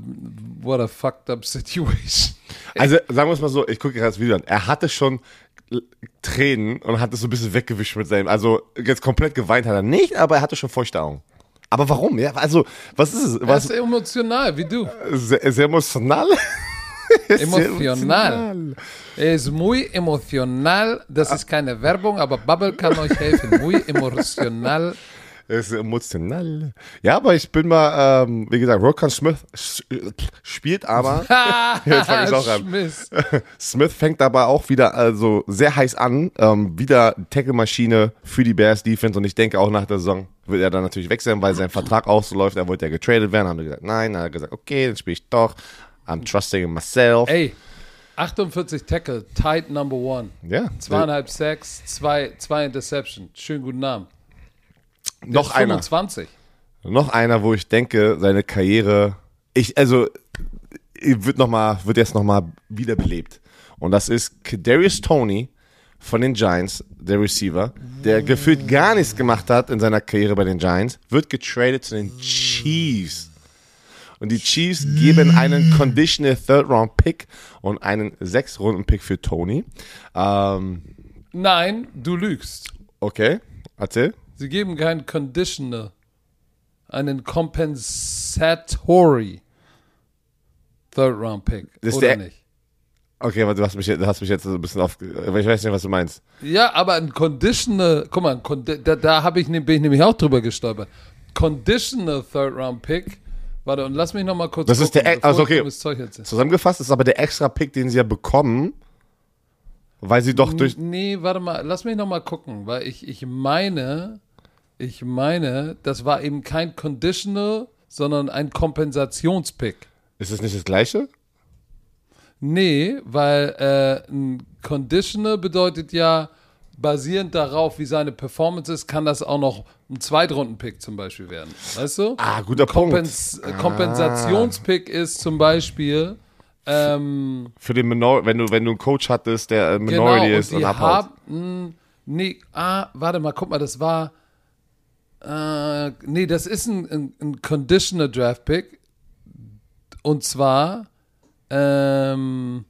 Speaker 1: what a fucked up situation. *laughs*
Speaker 2: Also sagen wir es mal so, ich gucke gerade das Video an. Er hatte schon Tränen und hat es so ein bisschen weggewischt mit seinem, also jetzt komplett geweint hat er nicht, aber er hatte schon feuchte Augen. Aber warum? Ja, also, was ist es? Was,
Speaker 1: er ist emotional, wie du.
Speaker 2: Sehr, *laughs* sehr emotional?
Speaker 1: emotional. Er ist muy emotional. Das ist keine Werbung, aber Bubble kann euch helfen. Muy emotional
Speaker 2: ist emotional. Ja, aber ich bin mal, ähm, wie gesagt, Rokan Smith spielt aber. *laughs* jetzt fange ich auch an. *laughs* Smith fängt aber auch wieder also sehr heiß an. Ähm, wieder Tackle-Maschine für die Bears Defense und ich denke auch nach der Saison wird er dann natürlich wechseln, weil sein Vertrag ausläuft. Er wollte ja getradet werden. Haben wir gesagt, nein. Dann hat er gesagt, okay, dann spiele ich doch. I'm trusting in myself.
Speaker 1: Ey. 48 Tackle, tight number one.
Speaker 2: Ja.
Speaker 1: Zweieinhalb Sacks, zwei, zwei Interception. Schönen guten Namen
Speaker 2: noch einer.
Speaker 1: 25.
Speaker 2: Noch einer, wo ich denke, seine Karriere, ich, also, wird noch mal, wird jetzt nochmal wiederbelebt. Und das ist Kadarius Tony von den Giants, der Receiver, der gefühlt gar nichts gemacht hat in seiner Karriere bei den Giants, wird getradet zu den Chiefs. Und die Chiefs geben einen Conditional Third Round Pick und einen sechs Runden Pick für Tony. Ähm,
Speaker 1: Nein, du lügst.
Speaker 2: Okay, erzähl.
Speaker 1: Sie geben keinen Conditioner, einen Compensatory Third Round Pick.
Speaker 2: Das oder nicht? Okay, aber du hast mich, du hast mich jetzt ein bisschen auf. Ich weiß nicht, was du meinst.
Speaker 1: Ja, aber ein Conditional, guck mal, da, da habe ich, bin ich nämlich auch drüber gestolpert. Conditional Third Round Pick. Warte, und lass mich noch mal kurz.
Speaker 2: Das gucken, ist der, also okay. Zusammengefasst ist aber der extra Pick, den sie ja bekommen, weil sie doch durch.
Speaker 1: Nee, warte mal, lass mich noch mal gucken, weil ich, ich meine, ich meine, das war eben kein Conditional, sondern ein Kompensationspick.
Speaker 2: Ist es nicht das gleiche?
Speaker 1: Nee, weil äh, ein Conditional bedeutet ja, basierend darauf, wie seine Performance ist, kann das auch noch ein Zweitrunden-Pick zum Beispiel werden. Weißt du?
Speaker 2: Ah, guter
Speaker 1: Kompens
Speaker 2: Punkt.
Speaker 1: Kompensationspick ist zum Beispiel ähm,
Speaker 2: Für den Minor wenn du, wenn du einen Coach hattest, der äh, Minority genau, ist und, und abhaut.
Speaker 1: Haben, nee, ah, warte mal, guck mal, das war. Äh, nee, das ist ein, ein, ein Conditional Draft Pick. Und zwar. Ähm,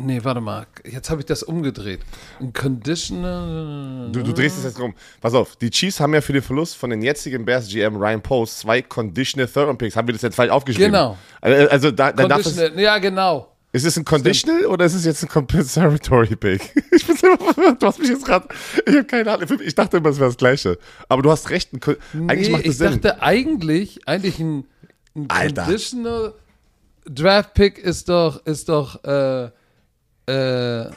Speaker 1: Nee, warte mal. Jetzt habe ich das umgedreht. Ein Conditional.
Speaker 2: Du, du drehst es jetzt rum. Pass auf, die Chiefs haben ja für den Verlust von den jetzigen Bears GM Ryan Post zwei Conditional Third Picks. Haben wir das jetzt falsch aufgeschrieben?
Speaker 1: Genau.
Speaker 2: Also, also da, dann darf es,
Speaker 1: Ja, genau.
Speaker 2: Ist es ein Conditional Stimmt. oder ist es jetzt ein Compensatory Pick? *laughs* Ich bin immer, du hast mich jetzt gerade, ich habe keine Ahnung. Ich dachte immer, es wäre das Gleiche. Aber du hast recht. Ein,
Speaker 1: nee, eigentlich macht ich Sinn. Ich dachte eigentlich, eigentlich ein, ein Conditional Draft Pick ist doch, ist doch, äh, äh,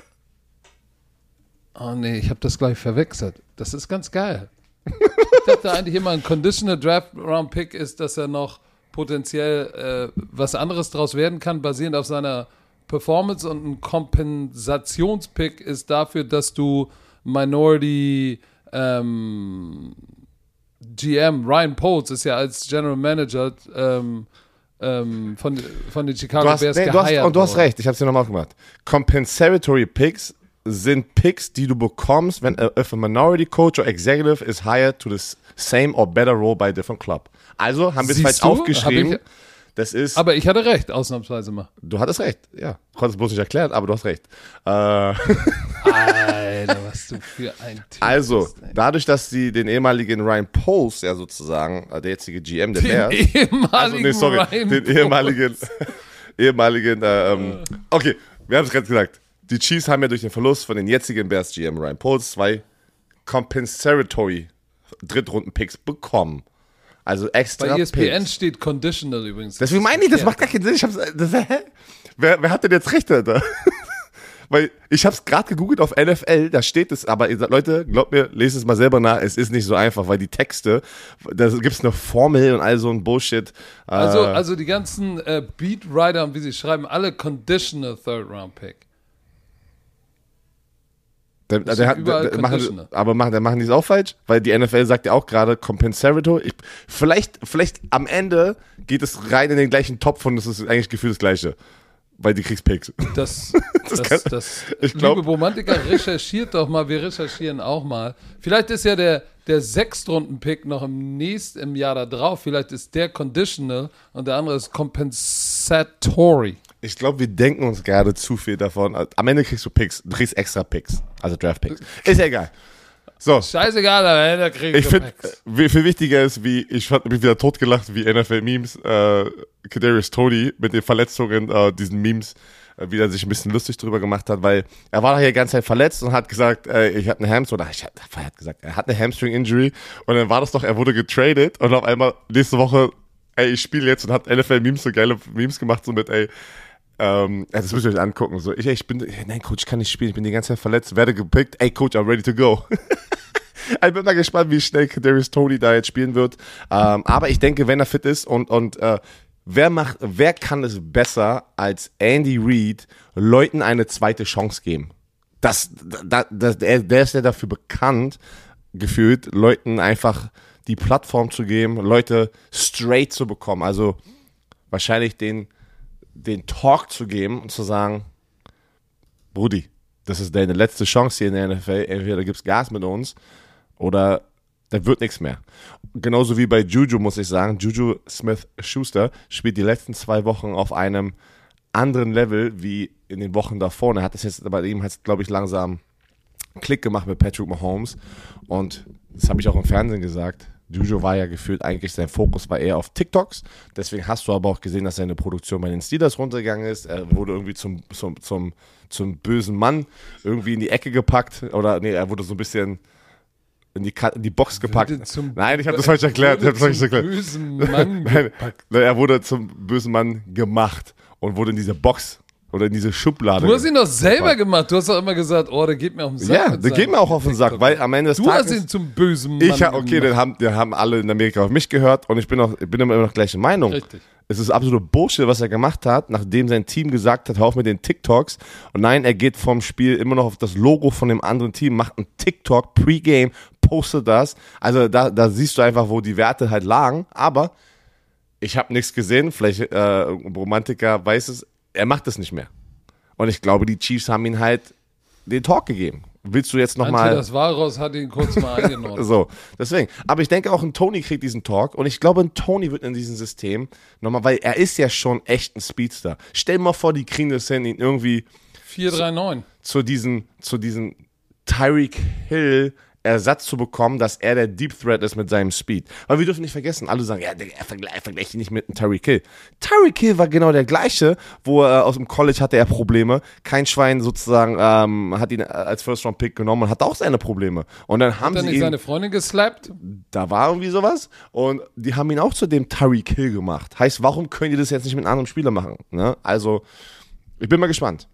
Speaker 1: oh nee, ich habe das gleich verwechselt. Das ist ganz geil. ich dachte eigentlich immer, ein Conditional Draft Round Pick ist, dass er noch potenziell äh, was anderes draus werden kann, basierend auf seiner Performance und ein Kompensationspick ist dafür, dass du Minority ähm, GM Ryan Poles ist ja als General Manager ähm, ähm, von, von den Chicago
Speaker 2: hast,
Speaker 1: Bears
Speaker 2: nee, du hast, Und du hast recht, ich habe es dir nochmal gemacht. Compensatory Picks sind Picks, die du bekommst, wenn if a minority coach or executive is hired to the same or better role by a different club. Also haben wir es falsch aufgeschrieben. Das ist.
Speaker 1: Aber ich hatte recht, ausnahmsweise mal.
Speaker 2: Du hattest recht, ja. Konntest bloß nicht erklären, aber du hast recht. Äh, *laughs*
Speaker 1: Alter, was du für ein Typ
Speaker 2: Also, bist, dadurch, dass sie den ehemaligen Ryan Poles, ja sozusagen, äh, der jetzige GM der Bears.
Speaker 1: Den ehemaligen also, nee, sorry, Ryan
Speaker 2: den ehemaligen, *laughs* ehemaligen, äh, ähm, okay, wir haben es gerade gesagt. Die Chiefs haben ja durch den Verlust von den jetzigen Bears GM Ryan Poles zwei compensatory Drittrunden-Picks bekommen. Also extra.
Speaker 1: Bei ESPN Picks. steht conditional übrigens.
Speaker 2: Deswegen meine ich, das macht gar keinen Sinn. Ich hab's, das, hä? Wer, wer hat denn jetzt recht, Alter? *laughs* Weil ich habe es gerade gegoogelt auf NFL, da steht es, aber Leute, glaubt mir, lest es mal selber nach, es ist nicht so einfach, weil die Texte, da gibt es eine Formel und all so ein Bullshit.
Speaker 1: Also, äh, also die ganzen äh, Beatwriter und wie sie schreiben, alle conditional Third Round Pick.
Speaker 2: Der, der hat, der, machen, aber machen, der machen die es auch falsch, weil die NFL sagt ja auch gerade Compensatory. vielleicht, vielleicht am Ende geht es rein in den gleichen Topf und es ist eigentlich gefühlt das Gleiche. Weil die kriegst Picks.
Speaker 1: Das, *laughs* das, das, kann, das ich glaub, liebe Romantiker, recherchiert doch mal, wir recherchieren auch mal. Vielleicht ist ja der, der Sechstrunden-Pick noch im nächsten im Jahr da drauf. Vielleicht ist der Conditional und der andere ist Compensatory.
Speaker 2: Ich glaube, wir denken uns gerade zu viel davon. Am Ende kriegst du Picks, du kriegst extra Picks, also Draft Picks. Ist ja egal. So.
Speaker 1: Scheißegal, am Ende kriegst
Speaker 2: ich finde, viel wichtiger ist, wie, ich habe mich wieder totgelacht, wie NFL-Memes, äh, Kadarius Tony mit den Verletzungen, äh, diesen Memes, äh, wie er sich ein bisschen lustig drüber gemacht hat, weil er war hier die ganze Zeit verletzt und hat gesagt, äh, ich hatte eine Hamstring, oder ich hat, er hat gesagt, er hat eine Hamstring-Injury und dann war das doch, er wurde getradet und auf einmal nächste Woche, ey, ich spiele jetzt und hat NFL-Memes so geile Memes gemacht, so mit, ey, ähm, das müsst ihr euch angucken. So, ich, ich bin, nein, Coach, ich kann nicht spielen, ich bin die ganze Zeit verletzt, werde gepickt. Ey, Coach, I'm ready to go. *laughs* ich bin mal gespannt, wie schnell Darius Tony da jetzt spielen wird. Ähm, aber ich denke, wenn er fit ist und, und äh, wer macht, wer kann es besser als Andy Reid Leuten eine zweite Chance geben? Das, das, das, der, der ist ja dafür bekannt, gefühlt, Leuten einfach die Plattform zu geben, Leute straight zu bekommen. Also wahrscheinlich den den Talk zu geben und zu sagen, Brudi, das ist deine letzte Chance hier in der NFL. Entweder gibst Gas mit uns oder da wird nichts mehr. Genauso wie bei Juju, muss ich sagen. Juju Smith-Schuster spielt die letzten zwei Wochen auf einem anderen Level wie in den Wochen davor. Er hat das jetzt bei ihm, hat glaube ich, langsam Klick gemacht mit Patrick Mahomes. Und das habe ich auch im Fernsehen gesagt. Juju war ja gefühlt eigentlich, sein Fokus war eher auf TikToks. Deswegen hast du aber auch gesehen, dass seine Produktion bei den Steelers runtergegangen ist. Er wurde irgendwie zum, zum, zum, zum bösen Mann irgendwie in die Ecke gepackt. Oder nee, er wurde so ein bisschen in die, in die Box gepackt. Nein, ich habe das falsch erklärt. Ich habe das falsch erklärt. Bösen Mann *laughs* Nein, er wurde zum bösen Mann gemacht und wurde in diese Box oder in diese Schublade.
Speaker 1: Du hast ihn doch selber gemacht. Du hast doch immer gesagt, oh, der geht mir auf den
Speaker 2: Sack. Ja, der geht mir auch auf den Sack, weil am Ende des
Speaker 1: du
Speaker 2: Tages.
Speaker 1: Du hast ihn zum bösen Mann
Speaker 2: Ich, okay, den haben, den haben alle in Amerika auf mich gehört und ich bin, auch, ich bin immer noch gleiche Meinung. Richtig. Es ist absolute Bullshit, was er gemacht hat, nachdem sein Team gesagt hat, hör auf mit den TikToks. Und nein, er geht vom Spiel immer noch auf das Logo von dem anderen Team, macht einen TikTok, Pre-Game, postet das. Also da, da siehst du einfach, wo die Werte halt lagen. Aber ich habe nichts gesehen. Vielleicht äh, Romantiker weiß es. Er macht es nicht mehr. Und ich glaube, die Chiefs haben ihn halt den Talk gegeben. Willst du jetzt nochmal.
Speaker 1: Das Varos hat ihn kurz mal *laughs* eingenommen.
Speaker 2: so, deswegen. Aber ich denke auch, ein Tony kriegt diesen Talk und ich glaube, ein Tony wird in diesem System nochmal, weil er ist ja schon echt ein Speedster. Stell dir mal vor, die kriegen das hin, ihn irgendwie.
Speaker 1: 439.
Speaker 2: Zu, zu diesen, zu diesen Tyreek Hill Ersatz zu bekommen, dass er der Deep Threat ist mit seinem Speed. Weil wir dürfen nicht vergessen, alle sagen, ja, er vergleicht, vergleicht ihn nicht mit einem Tyreek Hill. Tyreek Hill war genau der gleiche, wo er aus dem College hatte er Probleme. Kein Schwein sozusagen ähm, hat ihn als First Round Pick genommen und hat auch seine Probleme. Und dann haben hat er
Speaker 1: nicht
Speaker 2: ihn,
Speaker 1: seine Freundin geslappt?
Speaker 2: Da war irgendwie sowas. Und die haben ihn auch zu dem Tyreek Hill gemacht. Heißt, warum können die das jetzt nicht mit einem anderen Spieler machen? Ne? Also, ich bin mal gespannt.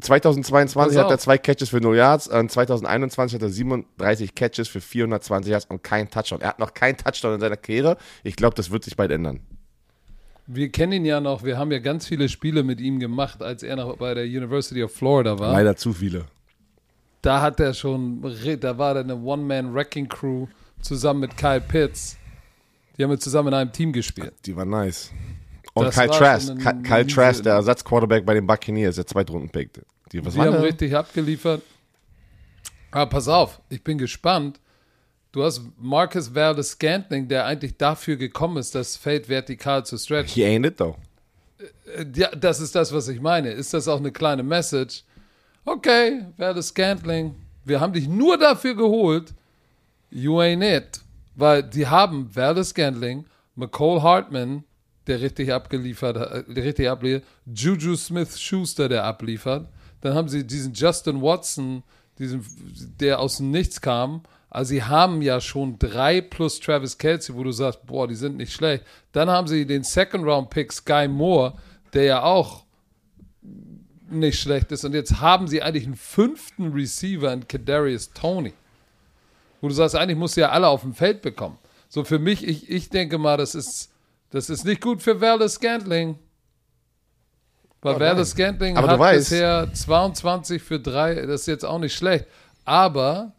Speaker 2: 2022 hat er zwei Catches für 0 Yards, und 2021 hat er 37 Catches für 420 Yards und kein Touchdown. Er hat noch keinen Touchdown in seiner Karriere. Ich glaube, das wird sich bald ändern.
Speaker 1: Wir kennen ihn ja noch, wir haben ja ganz viele Spiele mit ihm gemacht, als er noch bei der University of Florida war.
Speaker 2: Leider zu viele.
Speaker 1: Da hat er schon, da war er eine One-Man-Wrecking-Crew zusammen mit Kyle Pitts. Die haben wir zusammen in einem Team gespielt.
Speaker 2: Die war nice. Und das Kyle Trask, Kyle Trask, der Ersatzquarterback bei den Buccaneers, der Zweitrunden-Pick.
Speaker 1: Die, was die haben richtig abgeliefert. Aber pass auf, ich bin gespannt. Du hast Marcus Valdez Scantling, der eigentlich dafür gekommen ist, das Feld vertikal zu stretchen.
Speaker 2: He ain't it though.
Speaker 1: Äh, ja, das ist das, was ich meine. Ist das auch eine kleine Message? Okay, Valdez Scantling, wir haben dich nur dafür geholt. You ain't it. Weil die haben Valdez Scantling, McCole Hartman, der richtig abgeliefert hat, äh, richtig abliefert, Juju Smith Schuster, der abliefert. Dann haben sie diesen Justin Watson, diesen, der aus dem Nichts kam. Also sie haben ja schon drei plus Travis Kelsey, wo du sagst, boah, die sind nicht schlecht. Dann haben sie den Second Round Pick Sky Moore, der ja auch nicht schlecht ist. Und jetzt haben sie eigentlich einen fünften Receiver in Kadarius Tony. Wo du sagst, eigentlich musst du ja alle auf dem Feld bekommen. So für mich, ich, ich denke mal, das ist, das ist nicht gut für Werle Scantling. Weil oh, Werle Scantling hat bisher 22 für 3, das ist jetzt auch nicht schlecht. Aber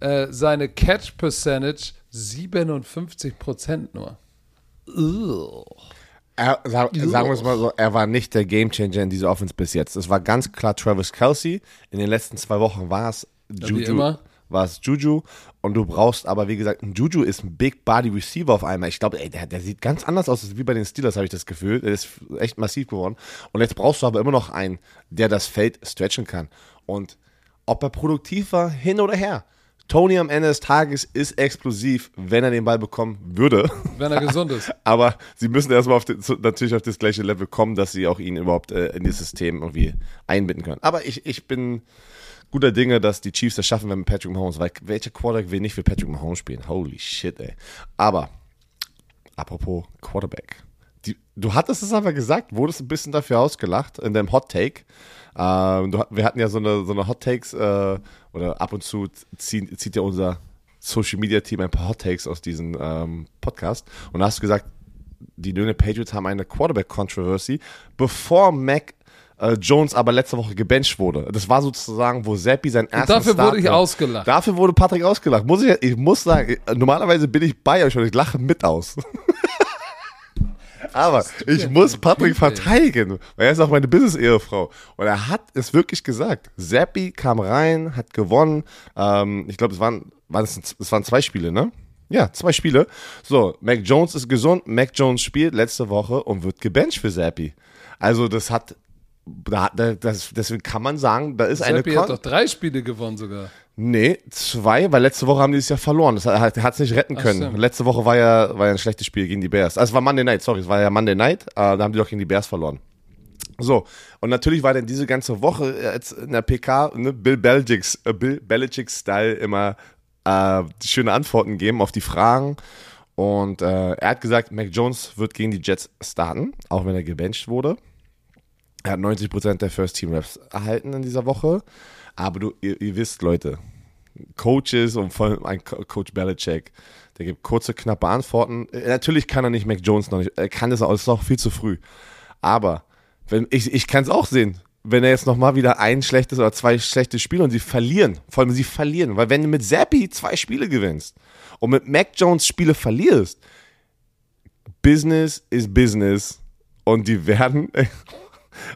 Speaker 1: äh, seine Catch Percentage 57% nur.
Speaker 2: Ugh. Er, sag, sagen wir es mal so, er war nicht der Gamechanger in dieser Offense bis jetzt. Es war ganz klar Travis Kelsey. In den letzten zwei Wochen war es Juju. War es Juju. Und du brauchst aber, wie gesagt, ein Juju ist ein Big Body Receiver auf einmal. Ich glaube, der, der sieht ganz anders aus wie bei den Steelers, habe ich das Gefühl. Der ist echt massiv geworden. Und jetzt brauchst du aber immer noch einen, der das Feld stretchen kann. Und ob er produktiv war, hin oder her. Tony am Ende des Tages ist explosiv, wenn er den Ball bekommen würde.
Speaker 1: Wenn er gesund ist. *laughs*
Speaker 2: Aber sie müssen erstmal auf den, natürlich auf das gleiche Level kommen, dass sie auch ihn überhaupt äh, in das System irgendwie einbinden können. Aber ich, ich bin guter Dinge, dass die Chiefs das schaffen, wenn mit Patrick Mahomes, weil welcher Quarterback will nicht für Patrick Mahomes spielen? Holy shit, ey. Aber, apropos Quarterback. Die, du hattest es aber gesagt, wurdest ein bisschen dafür ausgelacht in deinem Hot Take. Ähm, du, wir hatten ja so eine, so eine Hot Takes, äh, oder ab und zu zieht, zieht ja unser Social Media Team ein paar Hot Takes aus diesem ähm, Podcast. Und da hast du gesagt, die New England Patriots haben eine Quarterback Controversy, bevor Mac äh, Jones aber letzte Woche gebencht wurde. Das war sozusagen, wo Seppi sein erstes
Speaker 1: Dafür Start wurde ich ausgelacht.
Speaker 2: Dafür wurde Patrick ausgelacht. Muss ich, ich muss sagen, normalerweise bin ich bei euch und ich lache mit aus. *laughs* Aber ich muss Patrick verteidigen, weil er ist auch meine Business-Ehefrau. Und er hat es wirklich gesagt. Seppi kam rein, hat gewonnen. Ähm, ich glaube, es waren, waren es, es waren zwei Spiele, ne? Ja, zwei Spiele. So, Mac Jones ist gesund. Mac Jones spielt letzte Woche und wird gebencht für Seppi. Also, das hat da, das, deswegen kann man sagen, da ist Seppi eine.
Speaker 1: Seppi hat doch drei Spiele gewonnen sogar.
Speaker 2: Nee, zwei, weil letzte Woche haben die es ja verloren. Das hat es nicht retten können. Ach, letzte Woche war ja, war ja ein schlechtes Spiel gegen die Bears. Also es war Monday Night, sorry, es war ja Monday Night. Äh, da haben die doch gegen die Bears verloren. So, und natürlich war dann diese ganze Woche jetzt in der PK ne, Bill Belichicks, äh, Bill Belichicks Style immer äh, schöne Antworten geben auf die Fragen. Und äh, er hat gesagt, Mac Jones wird gegen die Jets starten, auch wenn er gebencht wurde. Er hat 90% der First Team Reps erhalten in dieser Woche. Aber du, ihr, ihr wisst, Leute, Coaches und vor allem ein Coach Belichick, der gibt kurze, knappe Antworten. Äh, natürlich kann er nicht Mac Jones noch nicht, er kann das auch, ist auch viel zu früh. Aber wenn, ich, ich kann es auch sehen, wenn er jetzt nochmal wieder ein schlechtes oder zwei schlechte Spiele und sie verlieren, vor allem sie verlieren, weil wenn du mit Zappi zwei Spiele gewinnst und mit Mac Jones Spiele verlierst, Business is Business und die werden *laughs*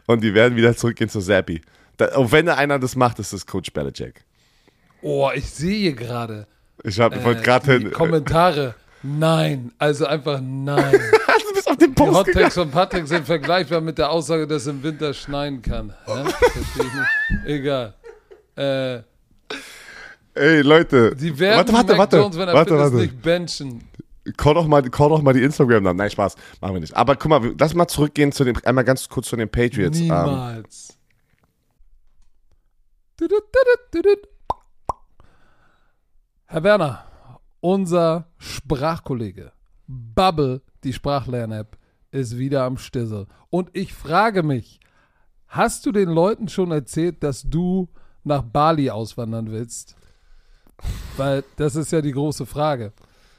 Speaker 2: und die werden wieder zurückgehen zu Zappi. Da, und wenn einer das macht, ist es Coach Belichick.
Speaker 1: Oh, ich sehe gerade.
Speaker 2: Ich habe äh, gerade hin.
Speaker 1: Kommentare. Nein, also einfach nein. *laughs*
Speaker 2: du bist auf den Post
Speaker 1: Die Hottakes von Patrick sind vergleichbar mit der Aussage, dass es im Winter schneien kann. *laughs* Nicht. Egal. Äh,
Speaker 2: Ey, Leute.
Speaker 1: Die werden
Speaker 2: warte, warte, warte,
Speaker 1: Jones, wenn er
Speaker 2: warte, warte.
Speaker 1: nicht benchen.
Speaker 2: Call doch mal, call doch mal die Instagram-Namen. Nein, Spaß. Machen wir nicht. Aber guck mal, lass mal zurückgehen zu den, einmal ganz kurz zu den Patriots.
Speaker 1: Ähm, Niemals. Herr Werner, unser Sprachkollege Bubble, die Sprachlern-App, ist wieder am Stissel. Und ich frage mich, hast du den Leuten schon erzählt, dass du nach Bali auswandern willst? Weil das ist ja die große Frage.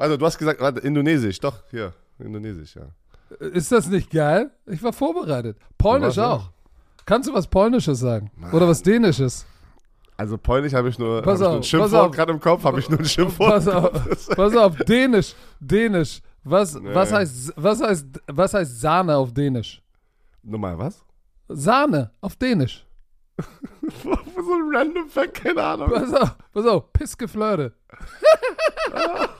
Speaker 2: also, du hast gesagt, warte, Indonesisch. Doch, hier. Indonesisch, ja.
Speaker 1: Ist das nicht geil? Ich war vorbereitet. Polnisch auch. Ja. Kannst du was Polnisches sagen? Oder was Dänisches?
Speaker 2: Also Polnisch habe ich nur, pass hab ein Schimpfwort gerade im Kopf, habe ich nur ein Schimpfwort.
Speaker 1: Pass auf, *laughs* pass auf, Dänisch, Dänisch. Was, nee. was, heißt, was, heißt, was heißt Sahne auf Dänisch?
Speaker 2: Nochmal, was?
Speaker 1: Sahne auf Dänisch. *laughs*
Speaker 2: so ein random Fact, keine Ahnung.
Speaker 1: Pass auf, pass auf, Pissgeflirte. *laughs*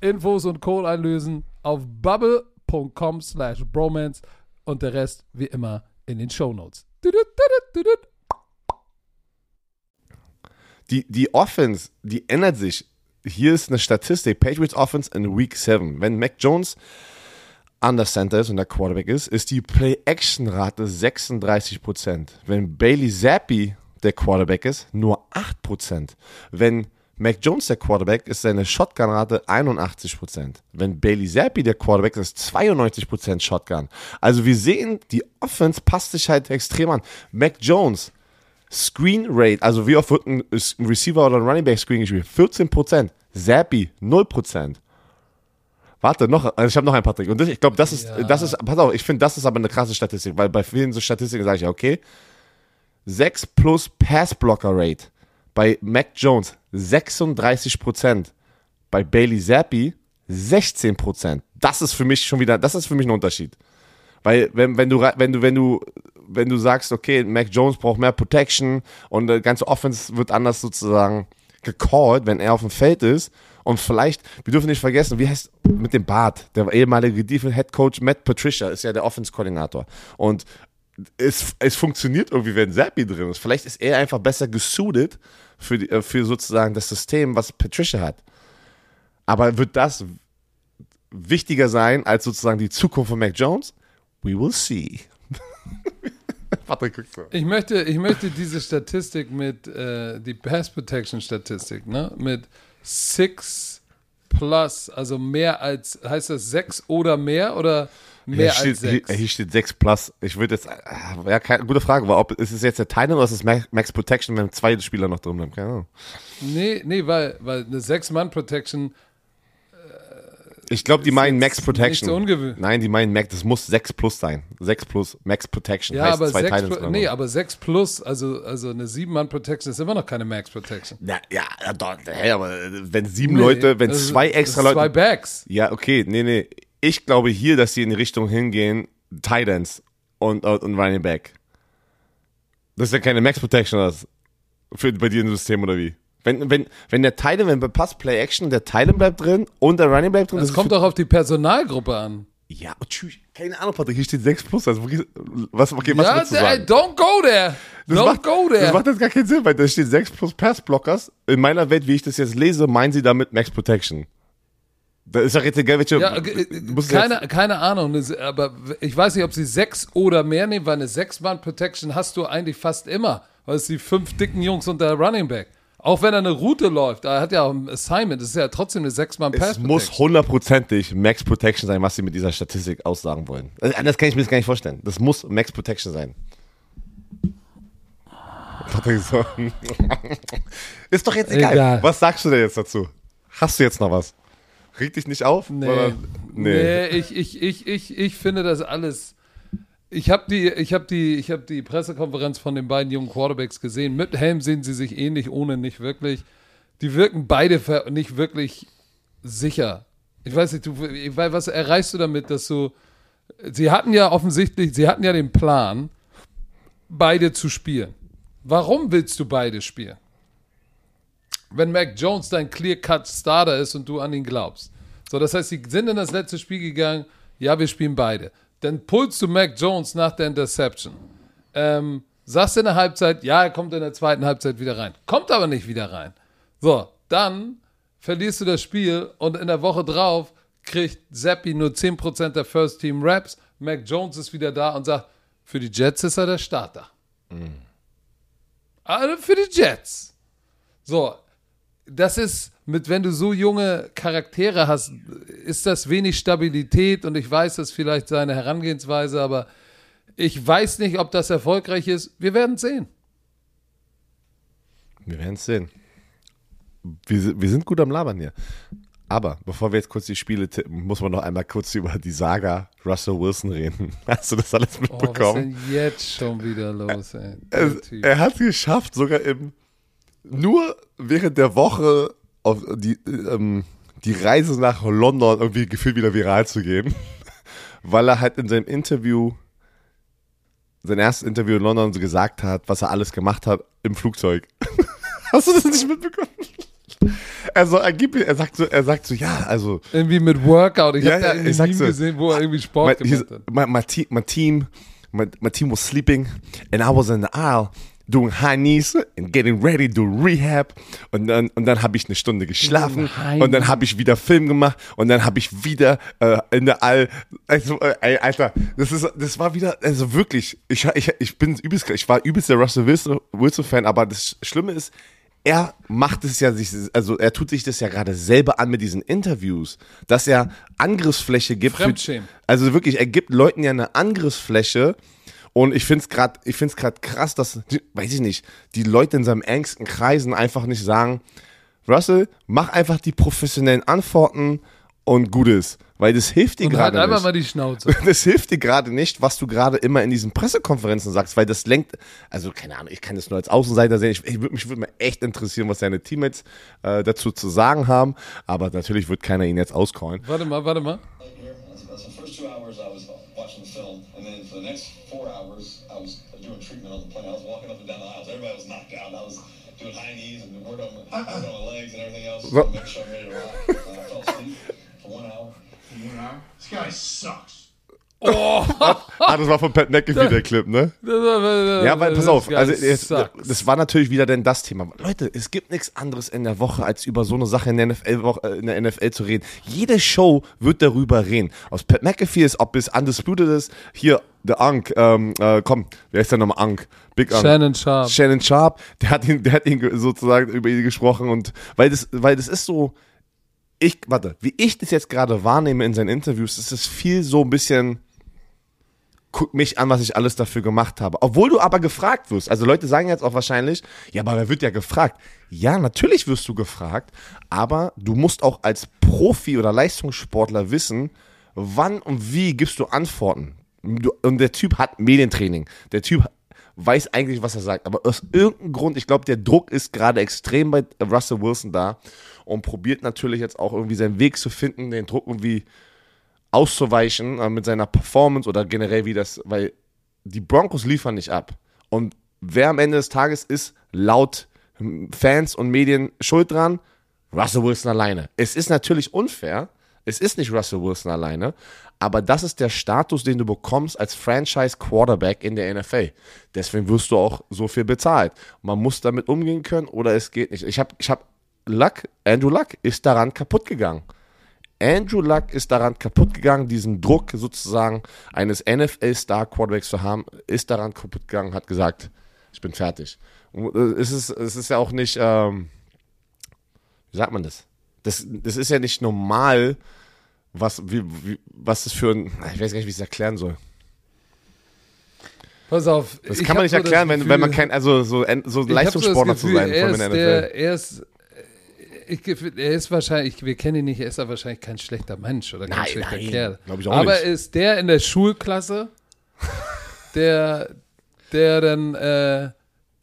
Speaker 1: Infos und Code einlösen auf bubble.com slash bromance und der Rest wie immer in den Shownotes.
Speaker 2: Die, die Offense, die ändert sich. Hier ist eine Statistik. Patriots Offense in Week 7. Wenn Mac Jones an der Center ist und der Quarterback ist, ist die Play-Action-Rate 36%. Wenn Bailey Zappi der Quarterback ist, nur 8%. Wenn Mac Jones der Quarterback ist seine Shotgun-Rate 81%. Wenn Bailey Zappi der Quarterback ist, 92% Shotgun. Also wir sehen, die Offense passt sich halt extrem an. Mac Jones, Screen Rate, also wie oft wird ein, Receiver oder ein Running Back Screen gespielt? 14%. Zappi, 0%. Warte, noch, also ich habe noch ein paar Tricks. Und ich glaube, das ist, ja. das ist, pass auf, ich finde, das ist aber eine krasse Statistik, weil bei vielen so Statistiken sage ich, okay, 6 plus Pass-Blocker Rate bei Mac Jones 36%, bei Bailey Zappi 16%. Das ist für mich schon wieder, das ist für mich ein Unterschied. Weil wenn, wenn du wenn du wenn du wenn du sagst, okay, Mac Jones braucht mehr Protection und der ganze Offense wird anders sozusagen gecallt, wenn er auf dem Feld ist und vielleicht, wir dürfen nicht vergessen, wie heißt mit dem Bart, der ehemalige Defense Head Coach Matt Patricia ist ja der Offense Koordinator und es, es funktioniert irgendwie, wenn Zappi drin ist. Vielleicht ist er einfach besser gesuited für, die, äh, für sozusagen das System, was Patricia hat. Aber wird das wichtiger sein als sozusagen die Zukunft von Mac Jones? We will see. *laughs*
Speaker 1: Patrick, guckst du. Ich möchte, ich möchte diese Statistik mit, äh, die Pass Protection Statistik, ne? Mit Six plus, also mehr als, heißt das sechs oder mehr oder mehr
Speaker 2: hier
Speaker 1: als
Speaker 2: steht,
Speaker 1: 6.
Speaker 2: Hier, steht 6 plus. Ich würde jetzt, äh, ja, keine, gute Frage, aber ob, ist es jetzt der Titan oder ist es Max, Max Protection, wenn zwei Spieler noch drin bleiben? Keine Ahnung.
Speaker 1: Nee, nee, weil, weil eine 6-Mann-Protection
Speaker 2: Ich glaube, die meinen Max
Speaker 1: nicht
Speaker 2: Protection.
Speaker 1: so ungewöhnlich.
Speaker 2: Nein, die meinen Max, das muss 6 plus sein. 6 plus Max Protection.
Speaker 1: Ja,
Speaker 2: heißt
Speaker 1: aber
Speaker 2: zwei
Speaker 1: 6
Speaker 2: Titans
Speaker 1: plus,
Speaker 2: dran.
Speaker 1: nee, aber 6 plus, also, also eine 7-Mann-Protection ist immer noch keine Max-Protection.
Speaker 2: Na, ja, ja, doch, hey, aber wenn sieben
Speaker 1: Nee,
Speaker 2: Leute, wenn zwei extra Leute.
Speaker 1: Zwei Backs.
Speaker 2: Ja, okay, nee, nee. Ich glaube hier, dass sie in die Richtung hingehen, Titans und, und, und Running Back. Das ist ja keine Max Protection das für bei dir im System oder wie? Wenn, wenn, wenn der Titan, wenn bei Pass Play Action, der Titan bleibt drin und der Running Back drin,
Speaker 1: Das
Speaker 2: ist
Speaker 1: kommt doch auf die Personalgruppe an.
Speaker 2: Ja, tschüss. Keine Ahnung, Patrick, hier steht 6 plus. Also, was, okay, was
Speaker 1: Ja,
Speaker 2: willst du sagen?
Speaker 1: don't go there.
Speaker 2: Das
Speaker 1: don't
Speaker 2: macht,
Speaker 1: go
Speaker 2: Das
Speaker 1: there.
Speaker 2: macht jetzt gar keinen Sinn, weil da steht 6 plus Pass-Blockers. In meiner Welt, wie ich das jetzt lese, meinen sie damit Max Protection. Da ist doch jetzt egal, welche.
Speaker 1: Ja, äh,
Speaker 2: musst
Speaker 1: keine,
Speaker 2: jetzt,
Speaker 1: keine Ahnung, das- aber ich weiß nicht, ob sie sechs oder mehr nehmen, weil eine Sechs-Mann-Protection hast du eigentlich fast immer, weil es die fünf dicken Jungs und der Running Back. Auch wenn er eine Route läuft, er hat ja auch ein Assignment, das ist ja trotzdem eine
Speaker 2: es
Speaker 1: Sechs-Mann-Pass.
Speaker 2: muss hundertprozentig Max Protection sein, was sie mit dieser Statistik aussagen wollen. Also, anders kann ich mir das gar nicht vorstellen. Das muss Max Protection sein. *laughs* Ist doch jetzt egal.
Speaker 1: Egal.
Speaker 2: Was sagst du denn jetzt dazu? Hast du jetzt noch was? Reg dich nicht auf?
Speaker 1: Nee.
Speaker 2: Oder-
Speaker 1: nee. ich, ich, ich, ich, ich finde das alles. Ich habe die, ich hab die, ich hab die Pressekonferenz von den beiden jungen Quarterbacks gesehen. Mit Helm sehen sie sich ähnlich, ohne nicht wirklich. Die wirken beide nicht wirklich sicher. Ich weiß nicht, du, weiß, was erreichst du damit, dass du. Sie hatten ja offensichtlich, sie hatten ja den Plan, beide zu spielen. Warum willst du beide spielen? Wenn Mac Jones dein Clear-Cut-Starter ist und du an ihn glaubst. So, das heißt, sie sind in das letzte Spiel gegangen, ja, wir spielen beide. Dann pulst du Mac Jones nach der Interception. Ähm, sagst in der Halbzeit, ja, er kommt in der zweiten Halbzeit wieder rein. Kommt aber nicht wieder rein. So, dann verlierst du das Spiel und in der Woche drauf kriegt Zappi nur 10% der First Team Raps. Mac Jones ist wieder da und sagt, für die Jets ist er der Starter. Also für die Jets. So, das ist, mit wenn du so junge Charaktere hast, ist das wenig Stabilität und ich weiß, das ist vielleicht seine Herangehensweise, aber ich weiß nicht, ob das erfolgreich ist. Wir werden sehen.
Speaker 2: Wir werden es sehen. Wir, wir sind gut am Labern hier. Aber bevor wir jetzt kurz die Spiele tippen, muss man noch einmal kurz über die Saga Russell Wilson reden. *laughs* Hast du das alles
Speaker 1: Oh, was ist
Speaker 2: mitbekommen?
Speaker 1: denn jetzt schon wieder los, ey?
Speaker 2: Er, er hat es geschafft, sogar im nur während der Woche auf die, ähm, die Reise nach London irgendwie gefühlt wieder viral zu gehen, *laughs* weil er halt in seinem Interview, sein erstes Interview in London so gesagt hat, was er alles gemacht hat im Flugzeug. *laughs* Hast du das nicht mitbekommen? *laughs* Also er, gibt, er sagt so, er sagt so, ja, also
Speaker 1: Irgendwie mit Workout. Ich
Speaker 2: Ja,
Speaker 1: habe
Speaker 2: ja,
Speaker 1: da irgendwie
Speaker 2: ich sag's
Speaker 1: Meme
Speaker 2: dir.
Speaker 1: gesehen, wo er irgendwie Sport
Speaker 2: my,
Speaker 1: gemacht hat.
Speaker 2: my, my, te my team, my, my team was sleeping and I was in the aisle doing high knees and getting ready to rehab und dann und dann habe ich eine Stunde geschlafen
Speaker 1: High
Speaker 2: und dann habe ich wieder Film gemacht und dann habe ich wieder äh, in der All also äh, ey, Alter das ist das war wieder also wirklich ich ich, ich bin übelst ich war übelst der Russell Wilson, Wilson Fan aber das Schlimme ist er macht es ja sich, also er tut sich das ja gerade selber an mit diesen Interviews, dass er Angriffsfläche gibt. Für, also wirklich, er gibt Leuten ja eine Angriffsfläche. Und ich finde es gerade, ich finde es gerade krass, dass, weiß ich nicht, die Leute in seinem engsten Kreisen einfach nicht sagen, Russell, mach einfach die professionellen Antworten und gut ist. Weil das hilft dir
Speaker 1: halt
Speaker 2: gerade
Speaker 1: einfach
Speaker 2: nicht.
Speaker 1: mal die Schnauze. *laughs*
Speaker 2: Das hilft dir gerade nicht, was du gerade immer in diesen Pressekonferenzen sagst, weil das lenkt, also keine Ahnung, ich kann das nur als Außenseiter sehen. Ich, ich würde mich würde mal echt interessieren, was seine Teammates äh, dazu zu sagen haben, aber natürlich wird keiner ihn jetzt auscallen.
Speaker 1: Warte mal, warte mal.
Speaker 3: And working on my, working on my legs and everything else to
Speaker 2: Well-
Speaker 3: make sure I'm ready to rock. I fell asleep for one hour.
Speaker 4: This guy sucks. *laughs*
Speaker 2: Ah, das war von Pat McAfee der Clip, ne? Ja, weil, pass auf, also jetzt, das war natürlich wieder denn das Thema. Leute, es gibt nichts anderes in der Woche, als über so eine Sache in der NFL, äh, in der NFL zu reden. Jede Show wird darüber reden. Aus Pat McAfee ist, ob es Undisputed ist, hier, der Unk, ähm, äh, komm, wer ist denn nochmal Unk? Big Unk.
Speaker 1: Shannon Sharp.
Speaker 2: Shannon Sharp, der hat ihn, der hat ihn ge- sozusagen über ihn gesprochen und weil das, weil das ist so, ich, warte, wie ich das jetzt gerade wahrnehme in seinen Interviews, ist es viel so ein bisschen guck mich an, was ich alles dafür gemacht habe. Obwohl du aber gefragt wirst. Also Leute sagen jetzt auch wahrscheinlich, ja, aber wer wird ja gefragt? Ja, natürlich wirst du gefragt, aber du musst auch als Profi oder Leistungssportler wissen, wann und wie gibst du Antworten. Und der Typ hat Medientraining. Der Typ weiß eigentlich, was er sagt. Aber aus irgendeinem Grund, ich glaube, der Druck ist gerade extrem bei Russell Wilson da und probiert natürlich jetzt auch irgendwie seinen Weg zu finden, den Druck irgendwie auszuweichen äh, mit seiner Performance oder generell wie das, weil die Broncos liefern nicht ab. Und wer am Ende des Tages ist, laut Fans und Medien schuld dran? Russell Wilson alleine. Es ist natürlich unfair. Es ist nicht Russell Wilson alleine, aber das ist der Status, den du bekommst als Franchise Quarterback in der NFL. Deswegen wirst du auch so viel bezahlt. Man muss damit umgehen können oder es geht nicht. Ich habe ich hab Luck, Andrew Luck ist daran kaputt gegangen. Andrew Luck ist daran kaputt gegangen, diesen Druck sozusagen eines NFL-Star-Quarterbacks zu haben, ist daran kaputt gegangen, hat gesagt, ich bin fertig. Und äh, es ist, es ist ja auch nicht, ähm, wie sagt man das? Das, das ist ja nicht normal, was, wie, wie, was das für ein, ich weiß gar nicht, wie ich es erklären soll.
Speaker 1: Pass auf.
Speaker 2: Das kann man nicht erklären, wenn, wenn man kein, also so, so Leistungssportler so zu sein,
Speaker 1: er ist, der, er ist er ist wahrscheinlich, wir kennen ihn nicht, er ist ja wahrscheinlich kein schlechter Mensch oder kein nein, schlechter nein, Kerl. Ich auch Aber nicht. ist der in der Schulklasse, der, der dann äh,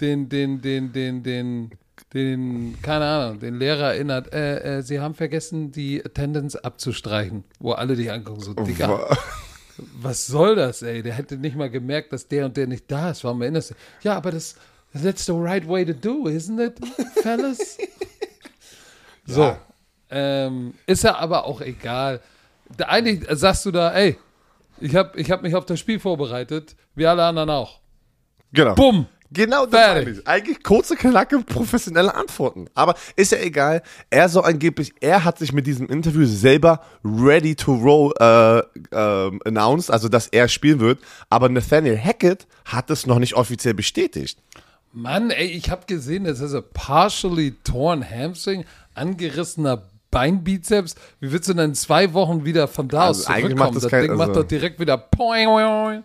Speaker 1: den, den, den, den, den, den, keine Ahnung, den Lehrer erinnert, äh, äh, sie haben vergessen, die Attendance abzustreichen, wo alle dich angucken, so, Digga. Was soll das, ey? Der hätte nicht mal gemerkt, dass der und der nicht da ist. Warum erinnerst du? Ja, aber das, that's the right way to do, isn't it, fellas? So. Ja. Ähm, ist ja aber auch egal. Da, eigentlich sagst du da, ey, ich habe ich hab mich auf das Spiel vorbereitet, wie alle anderen auch.
Speaker 2: Genau.
Speaker 1: Bumm.
Speaker 2: Genau das eigentlich. Eigentlich kurze, knacke, professionelle Antworten. Aber ist ja egal. Er soll angeblich, er hat sich mit diesem Interview selber ready to roll äh, äh, announced, also dass er spielen wird. Aber Nathaniel Hackett hat es noch nicht offiziell bestätigt.
Speaker 1: Mann, ey, ich habe gesehen, das ist ein partially torn hamstring angerissener Beinbizeps. Wie willst du denn in zwei Wochen wieder von da also aus zurückkommen? Macht das, das kein, Ding also macht doch direkt wieder poing, poing.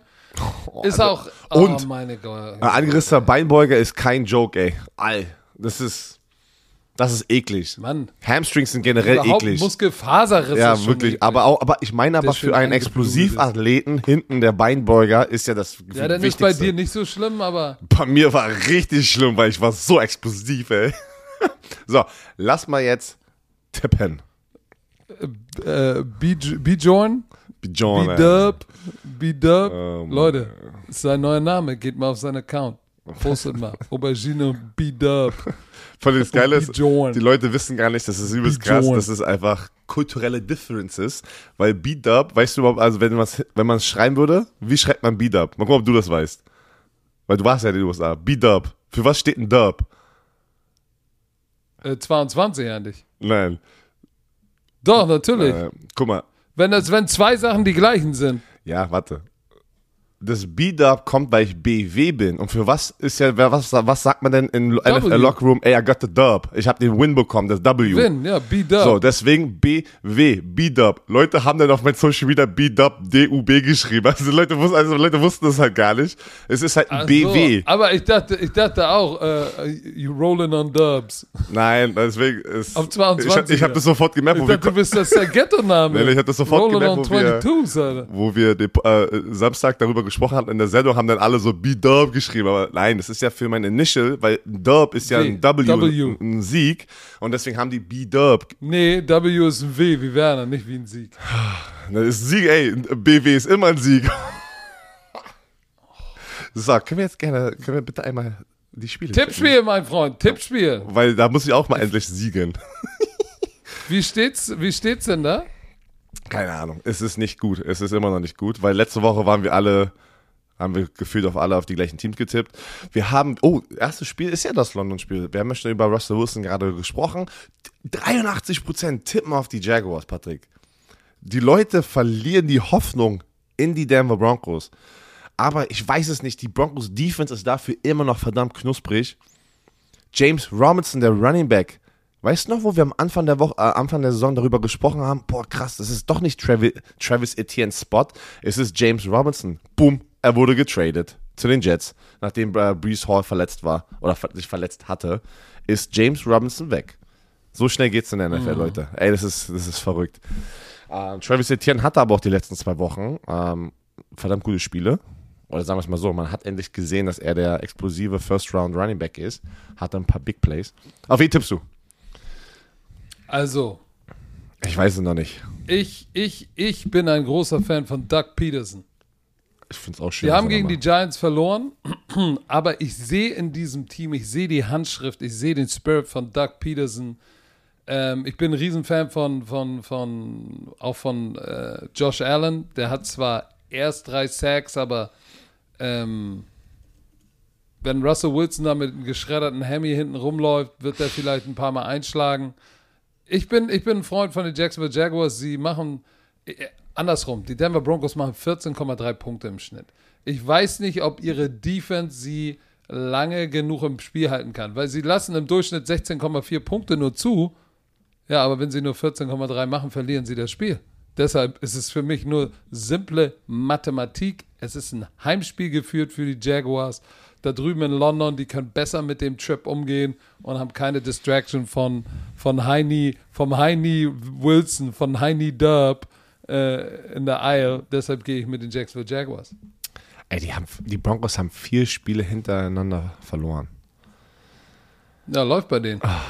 Speaker 1: Oh, ist also, auch.
Speaker 2: Oh, und meine Gott. Angerissener Beinbeuger ist kein Joke, ey. All. Das ist. Das ist eklig.
Speaker 1: Mann.
Speaker 2: Hamstrings sind generell
Speaker 1: Überhaupt
Speaker 2: eklig.
Speaker 1: Muskelfaserrisse.
Speaker 2: Ja, wirklich. Eklig. Aber auch, aber ich meine aber für einen Explosivathleten hinten der Beinbeuger ist ja das
Speaker 1: Ja, dann ist bei dir nicht so schlimm, aber.
Speaker 2: Bei mir war richtig schlimm, weil ich war so explosiv, ey. *laughs* so, lass mal jetzt tippen.
Speaker 1: Äh, äh Bjorn?
Speaker 2: Bjorn.
Speaker 1: B-Dub. B-Dub. Leute, ist sein neuer Name. Geht mal auf seinen Account. Postet mal. *laughs* Aubergine B-Dub.
Speaker 2: Voll das Geile ist, die Leute wissen gar nicht, das ist übelst krass, das ist einfach kulturelle Differences, weil B-Dub, weißt du überhaupt, also wenn man es wenn schreiben würde, wie schreibt man B-Dub? Mal gucken, ob du das weißt. Weil du warst ja in den USA. B-Dub. Für was steht ein Dub?
Speaker 1: Äh, 22 eigentlich.
Speaker 2: Nein.
Speaker 1: Doch, natürlich. Äh,
Speaker 2: guck mal.
Speaker 1: Wenn, das, wenn zwei Sachen die gleichen sind.
Speaker 2: Ja, warte das B-Dub kommt, weil ich BW bin. Und für was ist ja, was, was sagt man denn in NFL Locker Room? Ey, I got the Dub. Ich habe den Win bekommen, das W.
Speaker 1: Win, ja, B-Dub.
Speaker 2: So, deswegen BW, B-Dub. Leute haben dann auf mein Social Media B-Dub, D-U-B geschrieben. Also Leute, wussten, also Leute wussten das halt gar nicht. Es ist halt ein Ach BW.
Speaker 1: So. Aber ich dachte, ich dachte auch, uh, you rolling on Dubs.
Speaker 2: Nein, deswegen ist.
Speaker 1: Auf 22.
Speaker 2: Ich, ich habe das sofort gemerkt.
Speaker 1: Ich dachte, du bist das der *laughs* Ghetto-Name.
Speaker 2: Ich habe das sofort rolling gemerkt, wo 22, wir, wo wir den, äh, Samstag darüber gesprochen gesprochen haben in der Sendung, haben dann alle so B-Dub geschrieben. Aber nein, das ist ja für mein Initial, weil Dub ist ja ein W, w. ein Sieg. Und deswegen haben die B-Dub.
Speaker 1: Nee, W ist ein W wie Werner, nicht wie ein Sieg.
Speaker 2: Das ist ein Sieg, ey. BW ist immer ein Sieg. *laughs* So, können wir jetzt gerne, können wir bitte einmal die Spiele.
Speaker 1: Tippspiel, mein Freund, Tippspiel.
Speaker 2: Weil da muss ich auch mal endlich siegen. *laughs*
Speaker 1: Wie steht's, wie steht's denn da?
Speaker 2: Keine Ahnung. Es ist nicht gut. Es ist immer noch nicht gut, weil letzte Woche waren wir alle, haben wir gefühlt auf alle auf die gleichen Teams getippt. Wir haben, oh, erstes Spiel ist ja das London-Spiel. Wir haben ja schon über Russell Wilson gerade gesprochen. 83% tippen auf die Jaguars, Patrick. Die Leute verlieren die Hoffnung in die Denver Broncos. Aber ich weiß es nicht. Die Broncos Defense ist dafür immer noch verdammt knusprig. James Robinson, der Running Back, Weißt du noch, wo wir am Anfang der Woche, äh, Anfang der Saison darüber gesprochen haben? Boah, krass, das ist doch nicht Travis, Travis Etienne Spot, es ist James Robinson. Boom, er wurde getradet zu den Jets, nachdem äh, Brees Hall verletzt war oder sich verletzt hatte, ist James Robinson weg. So schnell geht's in der NFL, mhm. Leute. Ey, das ist, das ist verrückt. Ähm, Travis Etienne hatte aber auch die letzten zwei Wochen ähm, verdammt gute Spiele. Oder sagen wir es mal so, man hat endlich gesehen, dass er der explosive First-Round Running Back ist. Hatte ein paar Big Plays. Auf wen tippst du?
Speaker 1: Also.
Speaker 2: Ich weiß es noch nicht.
Speaker 1: Ich, ich, ich bin ein großer Fan von Doug Peterson.
Speaker 2: Ich finde es auch schön.
Speaker 1: Wir haben gegen die Giants verloren, *clears throat* aber ich sehe in diesem Team, ich sehe die Handschrift, ich sehe den Spirit von Doug Peterson. Ähm, ich bin ein Riesenfan von, von, von auch von äh, Josh Allen. Der hat zwar erst drei Sacks, aber ähm, wenn Russell Wilson da mit einem geschredderten Hemi hinten rumläuft, wird er vielleicht ein paar Mal einschlagen. Ich bin, ich bin ein Freund von den Jacksonville Jaguars. Sie machen äh, andersrum. Die Denver Broncos machen 14,3 Punkte im Schnitt. Ich weiß nicht, ob ihre Defense sie lange genug im Spiel halten kann, weil sie lassen im Durchschnitt 16,4 Punkte nur zu. Ja, aber wenn sie nur 14,3 machen, verlieren sie das Spiel. Deshalb ist es für mich nur simple Mathematik. Es ist ein Heimspiel geführt für die Jaguars. Da drüben in London, die können besser mit dem Trip umgehen und haben keine Distraction von, von Heini, vom Heini Wilson, von Heini Dub äh, in der Isle. Deshalb gehe ich mit den Jacksonville Jaguars.
Speaker 2: Ey, die, haben, die Broncos haben vier Spiele hintereinander verloren.
Speaker 1: Ja, läuft bei denen. Ah.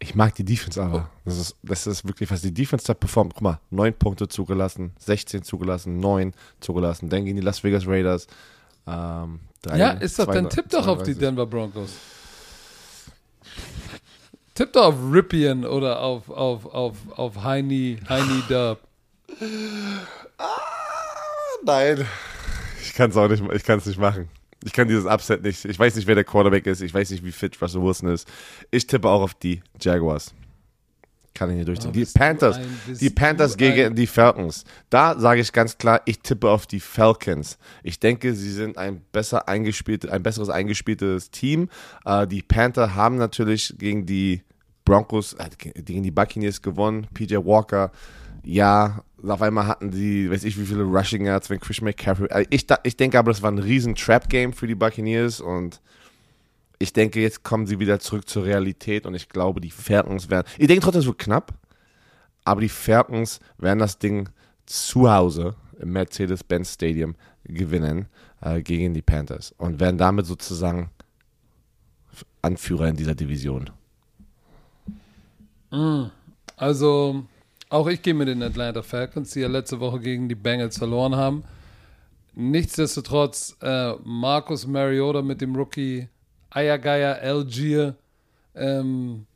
Speaker 2: Ich mag die Defense aber. Das ist, das ist wirklich, was die Defense da performt. Guck mal, 9 Punkte zugelassen, 16 zugelassen, 9 zugelassen. Dann gehen die Las Vegas Raiders. Ähm,
Speaker 1: drei, ja, ist doch, dann tipp doch auf die Denver Broncos. Tipp doch auf Ripien oder auf, auf, auf, auf Heini, Heini *laughs* Dub.
Speaker 2: Ah, nein. Ich kann es auch nicht, ich kann es nicht machen. Ich kann dieses Upset nicht. Ich weiß nicht, wer der Quarterback ist. Ich weiß nicht, wie fit Russell Wilson ist. Ich tippe auch auf die Jaguars. Kann ich nicht durchziehen. Die Panthers. Die Panthers gegen die Falcons. Da sage ich ganz klar, ich tippe auf die Falcons. Ich denke, sie sind ein besser eingespielt, ein besseres eingespieltes Team. Äh, die Panther haben natürlich gegen die Broncos, äh, gegen die Buccaneers gewonnen. PJ Walker, ja, auf einmal hatten die, weiß ich wie viele Rushing Yards, wenn Christian McCaffrey. Also ich, ich denke aber, das war ein riesen Trap-Game für die Buccaneers und ich denke, jetzt kommen sie wieder zurück zur Realität und ich glaube, die Falcons werden. Ich denke trotzdem, es wird knapp, aber die Falcons werden das Ding zu Hause im Mercedes-Benz Stadium gewinnen äh, gegen die Panthers und werden damit sozusagen Anführer in dieser Division.
Speaker 1: Mm, also, auch ich gehe mit den Atlanta Falcons, die ja letzte Woche gegen die Bengals verloren haben. Nichtsdestotrotz, äh, Marcus Mariota mit dem Rookie Ayagaya Algier. Ähm,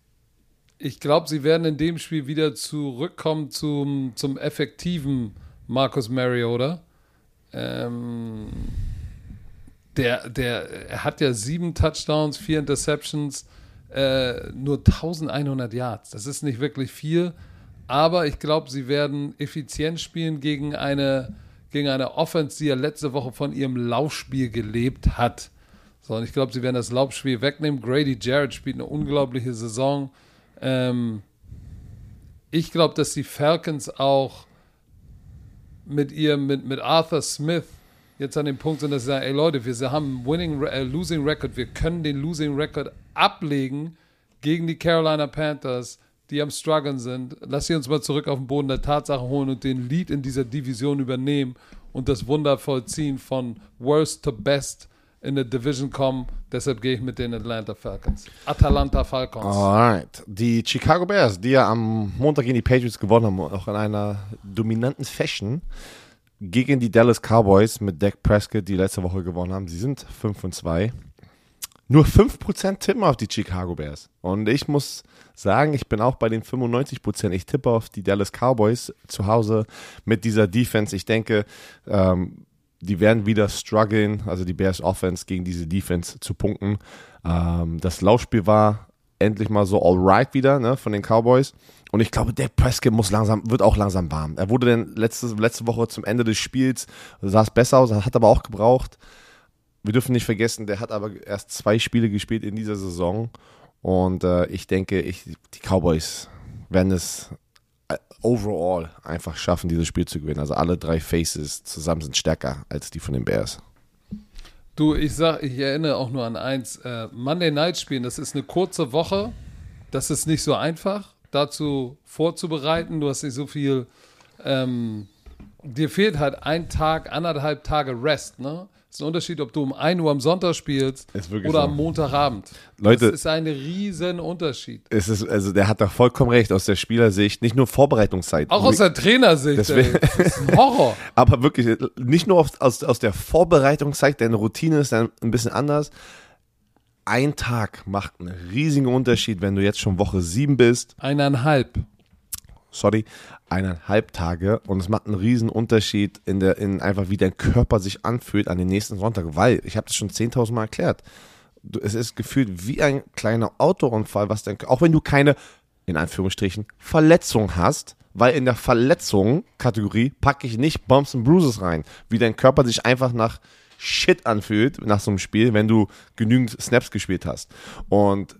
Speaker 1: ich glaube, sie werden in dem Spiel wieder zurückkommen zum, zum effektiven Marcus Mariota. Ähm, der, der er hat ja sieben Touchdowns, vier Interceptions, äh, nur 1100 Yards. Das ist nicht wirklich viel aber ich glaube, sie werden effizient spielen gegen eine, gegen eine Offense, die ja letzte Woche von ihrem Laufspiel gelebt hat. So, und ich glaube, sie werden das Laufspiel wegnehmen. Grady Jarrett spielt eine unglaubliche Saison. Ähm, ich glaube, dass die Falcons auch mit ihrem, mit, mit Arthur Smith jetzt an dem Punkt sind, dass sie sagen, ey Leute, wir haben Winning, äh, Losing Record, wir können den Losing Record ablegen gegen die Carolina Panthers die am struggeln sind. Lass sie uns mal zurück auf den Boden der Tatsachen holen und den Lead in dieser Division übernehmen und das Wunder vollziehen von worst to best in der Division kommen. Deshalb gehe ich mit den Atlanta Falcons. Atalanta Falcons.
Speaker 2: Alright. Die Chicago Bears, die ja am Montag gegen die Patriots gewonnen haben, auch in einer dominanten Fashion, gegen die Dallas Cowboys mit Dak Prescott, die letzte Woche gewonnen haben. Sie sind 5 und 2. Nur 5% tippen auf die Chicago Bears. Und ich muss sagen, ich bin auch bei den 95%. Ich tippe auf die Dallas Cowboys zu Hause mit dieser Defense. Ich denke, ähm, die werden wieder strugglen, also die Bears Offense gegen diese Defense zu punkten. Ähm, das Laufspiel war endlich mal so alright wieder ne, von den Cowboys. Und ich glaube, Dak Prescott muss langsam, wird auch langsam warm. Er wurde dann letzte, letzte Woche zum Ende des Spiels, sah es besser aus, hat aber auch gebraucht wir dürfen nicht vergessen, der hat aber erst zwei Spiele gespielt in dieser Saison. Und äh, ich denke, ich, die Cowboys werden es overall einfach schaffen, dieses Spiel zu gewinnen. Also alle drei Faces zusammen sind stärker als die von den Bears.
Speaker 1: Du, ich sag, ich erinnere auch nur an eins. Äh, Monday Night Spielen, das ist eine kurze Woche. Das ist nicht so einfach, dazu vorzubereiten. Du hast nicht so viel. Ähm, dir fehlt halt ein Tag, anderthalb Tage Rest, ne? Es ist ein Unterschied, ob du um 1 Uhr am Sonntag spielst oder
Speaker 2: so.
Speaker 1: am Montagabend.
Speaker 2: Leute,
Speaker 1: das ist ein riesen Unterschied.
Speaker 2: Es ist, also der hat da vollkommen recht aus der Spielersicht, nicht nur Vorbereitungszeit.
Speaker 1: Auch aus der Trainersicht, das, ey. das ist ein Horror. *laughs*
Speaker 2: Aber wirklich, nicht nur aus, aus, aus der Vorbereitungszeit, deine Routine ist dann ein bisschen anders. Ein Tag macht einen riesigen Unterschied, wenn du jetzt schon Woche 7 bist.
Speaker 1: Eineinhalb
Speaker 2: sorry, eineinhalb Tage. Und es macht einen riesen Unterschied in der, in einfach wie dein Körper sich anfühlt an den nächsten Sonntag, weil, ich habe das schon 10.000 Mal erklärt, du, es ist gefühlt wie ein kleiner Autounfall, was dein, auch wenn du keine, in Anführungsstrichen, Verletzung hast, weil in der Verletzung-Kategorie packe ich nicht Bumps und Bruises rein, wie dein Körper sich einfach nach Shit anfühlt nach so einem Spiel, wenn du genügend Snaps gespielt hast. Und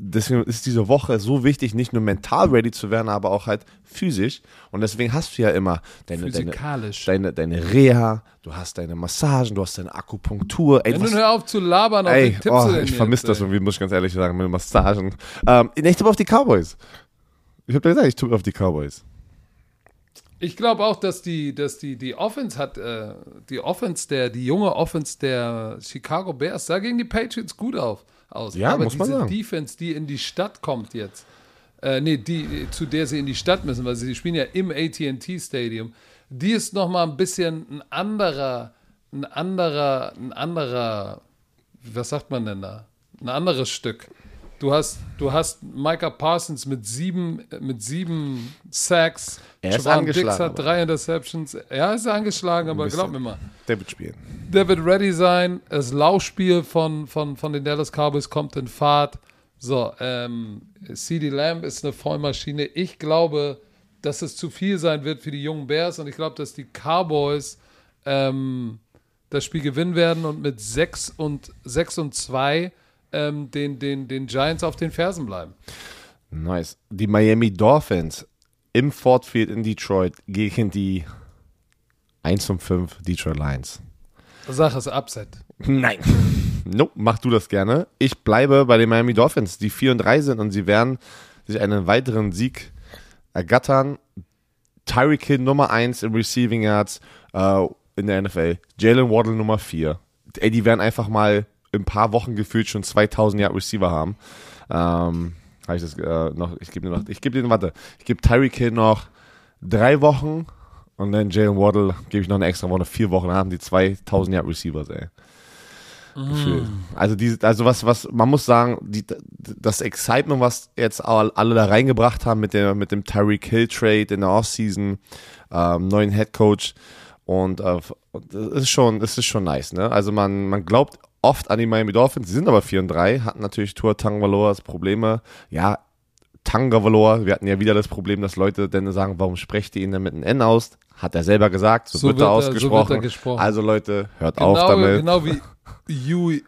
Speaker 2: deswegen ist diese Woche so wichtig, nicht nur mental ready zu werden, aber auch halt physisch. Und deswegen hast du ja immer deine, deine, deine, deine Reha, du hast deine Massagen, du hast deine Akupunktur.
Speaker 1: Ey, Wenn du hör auf zu labern,
Speaker 2: ey, auf oh, ich vermisse das irgendwie, muss ich ganz ehrlich sagen, mit Massagen. Ähm, ich tippe auf die Cowboys. Ich habe dir gesagt, ich tippe auf die Cowboys.
Speaker 1: Ich glaube auch, dass die, dass die, die Offense hat, äh, die Offense der, die junge Offense der Chicago Bears sah gegen die Patriots gut auf aus.
Speaker 2: Ja, Aber muss man diese sagen.
Speaker 1: Defense, die in die Stadt kommt jetzt, äh, nee, die, zu der sie in die Stadt müssen, weil sie spielen ja im AT&T Stadium, die ist noch mal ein bisschen ein anderer, ein anderer, ein anderer, was sagt man denn da? Ein anderes Stück. Du hast, du hast Micah Parsons mit sieben, mit sieben Sacks.
Speaker 2: Er ist angeschlagen.
Speaker 1: Dix hat drei Interceptions. Er ist angeschlagen, aber glaub mir mal.
Speaker 2: Der wird spielen.
Speaker 1: Der wird ready sein. Das Laufspiel von, von, von den Dallas Cowboys kommt in Fahrt. So, ähm, CD Lamb ist eine Vollmaschine. Ich glaube, dass es zu viel sein wird für die jungen Bears und ich glaube, dass die Cowboys ähm, das Spiel gewinnen werden und mit 6 und 6 und 2 ähm, den, den, den Giants auf den Fersen bleiben.
Speaker 2: Nice. Die Miami Dolphins im Ford Field in Detroit gegen die 1 und 5 Detroit Lions.
Speaker 1: Sache ist Upset.
Speaker 2: Nein. Nope, mach du das gerne. Ich bleibe bei den Miami Dolphins, die 4 und 3 sind und sie werden sich einen weiteren Sieg ergattern. Tyreek Hill Nummer 1 im Receiving Yards äh, in der NFL. Jalen Waddle Nummer 4. Ey, die werden einfach mal in ein paar Wochen gefühlt schon 2000 Yard Receiver haben. Ähm, habe ich das äh, noch, ich gebe dir noch, ich gebe dir, warte, ich gebe Tyreek Hill noch drei Wochen und dann Jalen Waddle gebe ich noch eine extra Woche, vier Wochen, dann haben die 2000 Yard Receivers, ey. Mm. Also, die, also was, was, man muss sagen, die, das Excitement, was jetzt alle da reingebracht haben mit, der, mit dem Tyreek Hill Trade in der Offseason, ähm, neuen Head Coach und äh, das ist schon, das ist schon nice, ne? Also man, man glaubt oft an die Miami Dolphins. Sie sind aber 4 und 3, hatten natürlich Tour Tangvaloas Probleme. Ja, Tangavaloa, wir hatten ja wieder das Problem, dass Leute dann sagen, warum sprecht ihr ihn denn mit einem N aus? Hat er selber gesagt, so, so wird, er ausgesprochen. So wird er gesprochen. Also Leute, hört genau, auf damit.
Speaker 1: Genau wie Yui,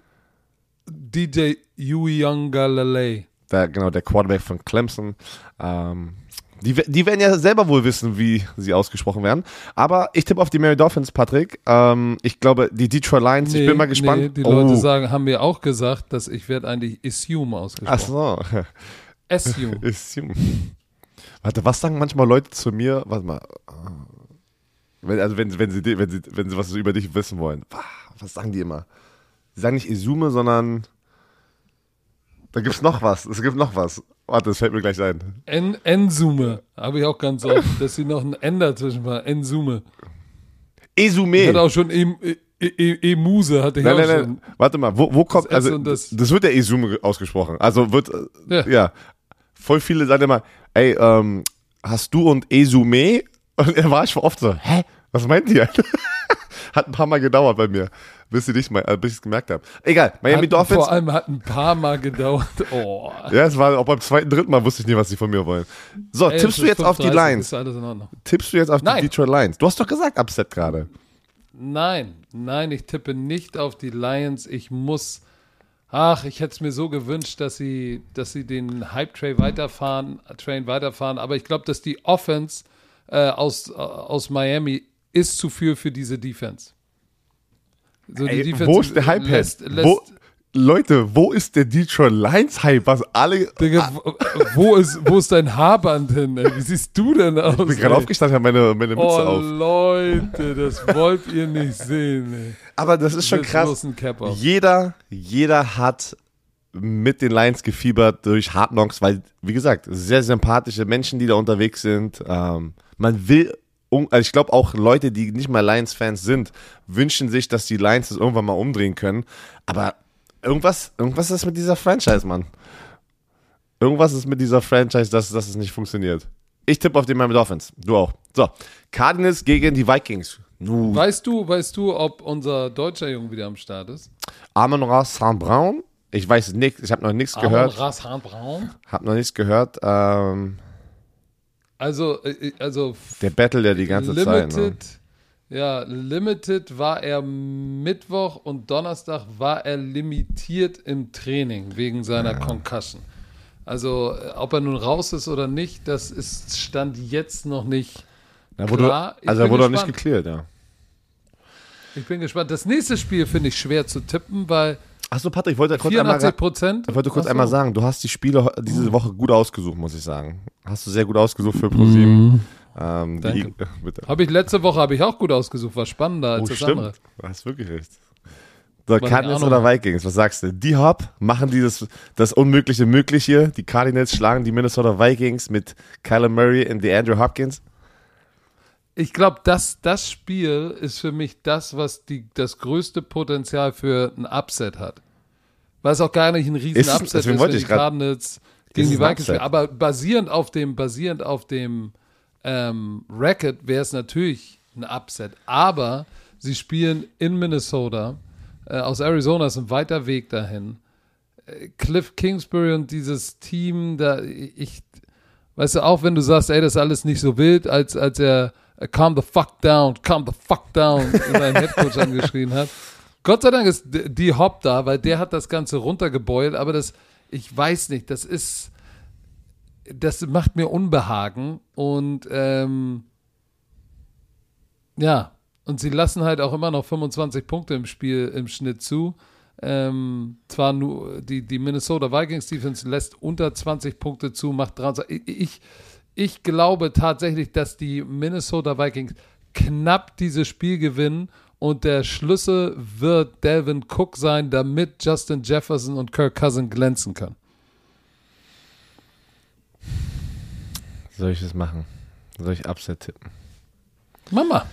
Speaker 1: DJ Yui Youngalalay.
Speaker 2: Der, genau, der Quarterback von Clemson. Ähm, die, die werden ja selber wohl wissen, wie sie ausgesprochen werden. Aber ich tippe auf die Mary Dolphins, Patrick. Ähm, ich glaube, die Detroit Lions, nee, ich bin mal gespannt. Nee,
Speaker 1: die oh. Leute sagen, haben mir auch gesagt, dass ich werde eigentlich Assume ausgesprochen.
Speaker 2: Ach so. *laughs*
Speaker 1: Assume.
Speaker 2: Assume. Warte, was sagen manchmal Leute zu mir? Warte mal. Wenn, also wenn, wenn, sie, wenn, sie, wenn sie was über dich wissen wollen. Was sagen die immer? Sie sagen nicht Isume, sondern da gibt es noch was. Es gibt noch was. Warte, das fällt mir gleich ein.
Speaker 1: En Ensume. Habe ich auch ganz oft, dass sie noch ein N dazwischen war. Ensume.
Speaker 2: Esume.
Speaker 1: Ich hatte auch schon e, e, e, Emuse, hatte ich
Speaker 2: nein,
Speaker 1: auch
Speaker 2: nein,
Speaker 1: schon.
Speaker 2: Nein. Warte mal, wo, wo kommt, also das, das, wird ja Esume ausgesprochen. Also wird, äh, ja. ja. Voll viele sagen immer, ey, ähm, hast du und Esume? Und *laughs* er war schon oft so, hä? Was meint ihr? *laughs* Hat ein paar Mal gedauert bei mir bis sie dich mal, äh, bis ich es gemerkt habe. Egal, Miami
Speaker 1: hat,
Speaker 2: Dolphins.
Speaker 1: Vor allem hat ein paar Mal gedauert. *laughs* Oh.
Speaker 2: Ja, es war auch beim zweiten, dritten Mal wusste ich nie, was sie von mir wollen. So, Ey, tippst du jetzt auf die Lions? Tippst du jetzt auf Nein. die Detroit Lions? Du hast doch gesagt Upset gerade.
Speaker 1: Nein, nein, ich tippe nicht auf die Lions. Ich muss Ach, ich hätte es mir so gewünscht, dass sie, dass sie den Hype-Train weiterfahren, Train weiterfahren. Aber ich glaube, dass die Offense äh, aus, äh, aus Miami ist zu viel für diese Defense.
Speaker 2: So, Ey, wo ist der Hype? Lässt, lässt, wo, Leute, wo ist der Detroit Lions Hype? Was alle.
Speaker 1: Digga, wo, ist, wo ist dein Haarband hin? Ey? Wie siehst du denn aus?
Speaker 2: Ich bin gerade aufgestanden, habe meine, meine Mütze oh, auf.
Speaker 1: Leute, das wollt ihr nicht sehen. Ey.
Speaker 2: Aber das ist schon krass. Jeder, jeder hat mit den Lions gefiebert durch Hard Knocks, weil, wie gesagt, sehr sympathische Menschen, die da unterwegs sind. Ähm, man will also ich glaube auch Leute, die nicht mal Lions-Fans sind, wünschen sich, dass die Lions das irgendwann mal umdrehen können. Aber irgendwas, irgendwas ist mit dieser Franchise, Mann. Irgendwas ist mit dieser Franchise, dass, dass es nicht funktioniert. Ich tippe auf den Miami Dolphins. Du auch. So, Cardinals gegen die Vikings.
Speaker 1: Weißt du, weißt du, ob unser deutscher Junge wieder am Start ist?
Speaker 2: Ross Saint Brown? Ich weiß nichts, ich habe noch nichts gehört.
Speaker 1: Amon Ross Saint Brown?
Speaker 2: Hab noch nichts gehört. Ähm,
Speaker 1: also, äh, also.
Speaker 2: Der Battle ja die ganze Limited, Zeit. Ne?
Speaker 1: Ja, Limited war er Mittwoch und Donnerstag war er limitiert im Training wegen seiner ja. Concussion. Also, äh, ob er nun raus ist oder nicht, das ist Stand jetzt noch nicht
Speaker 2: ja, wurde, klar. Ich also, er wurde auch nicht geklärt, ja.
Speaker 1: Ich bin gespannt. Das nächste Spiel finde ich schwer zu tippen, weil.
Speaker 2: Achso, Patrick, ich wollte kurz, einmal, ich wollte kurz einmal sagen, du hast die Spiele diese Woche gut ausgesucht, muss ich sagen. Hast du sehr gut ausgesucht für ProSieben. Mhm.
Speaker 1: Ähm, *laughs* Habe ich letzte Woche habe ich auch gut ausgesucht, war spannender als oh, das
Speaker 2: stimmt.
Speaker 1: andere.
Speaker 2: Du hast wirklich recht. So, Cardinals oder Vikings, was sagst du? Die Hop machen dieses, das Unmögliche möglich hier. Die Cardinals schlagen die Minnesota Vikings mit Kyler Murray und Andrew Hopkins.
Speaker 1: Ich glaube, das, das Spiel ist für mich das, was die, das größte Potenzial für ein Upset hat. Weil es auch gar nicht ein riesen ist, Upset ist, wenn die Cardinals gegen die Vikings spielen. Aber basierend auf dem, basierend auf dem ähm, Racket wäre es natürlich ein Upset. Aber sie spielen in Minnesota. Äh, aus Arizona ist ein weiter Weg dahin. Äh, Cliff Kingsbury und dieses Team, da ich, weißt du, auch wenn du sagst, ey, das ist alles nicht so wild, als, als er calm the fuck down, calm the fuck down *laughs* seinen Headcoach angeschrien hat. Gott sei Dank ist die Hop da, weil der hat das Ganze runtergebeult, aber das, ich weiß nicht, das ist, das macht mir Unbehagen und ähm, ja, und sie lassen halt auch immer noch 25 Punkte im Spiel im Schnitt zu. Ähm, zwar nur die, die Minnesota Vikings Defense lässt unter 20 Punkte zu, macht 23. Ich, ich glaube tatsächlich, dass die Minnesota Vikings knapp dieses Spiel gewinnen und der Schlüssel wird Delvin Cook sein, damit Justin Jefferson und Kirk Cousin glänzen können.
Speaker 2: Soll ich das machen? Soll ich Upset tippen?
Speaker 1: Mama.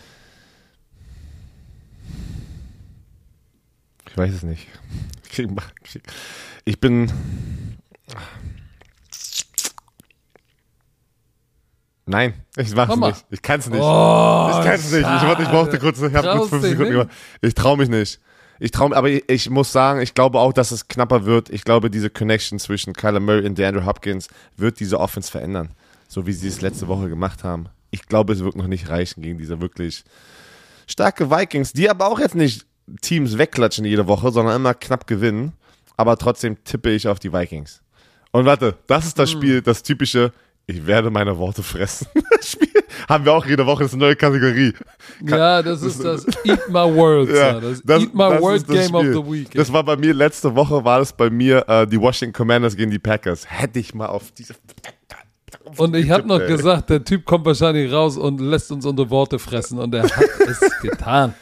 Speaker 2: Ich weiß es nicht. Ich bin. Nein, ich mach's Mama. nicht. Ich kann's nicht. Oh, ich kann's nicht. Ich, ich brauchte kurz, ich habe kurz fünf Sekunden. Ich trau mich nicht. Ich traue aber ich, ich, muss sagen, ich glaube auch, dass es knapper wird. Ich glaube, diese Connection zwischen Kyler Murray und DeAndre Hopkins wird diese Offense verändern so wie sie es letzte Woche gemacht haben. Ich glaube, es wird noch nicht reichen gegen diese wirklich starke Vikings, die aber auch jetzt nicht Teams wegklatschen jede Woche, sondern immer knapp gewinnen. Aber trotzdem tippe ich auf die Vikings. Und warte, das ist das hm. Spiel, das typische, ich werde meine Worte fressen. *laughs* Spiel haben wir auch jede Woche, das ist eine neue Kategorie.
Speaker 1: ja, das ist das Eat My World. Ja, das, das Eat My World Game Spiel. of the Week.
Speaker 2: Das war bei mir, letzte Woche war das bei mir äh, die Washington Commanders gegen die Packers. Hätte ich mal auf diese
Speaker 1: und ich habe noch ey. gesagt, der Typ kommt wahrscheinlich raus und lässt uns unsere Worte fressen und er hat *laughs* es getan.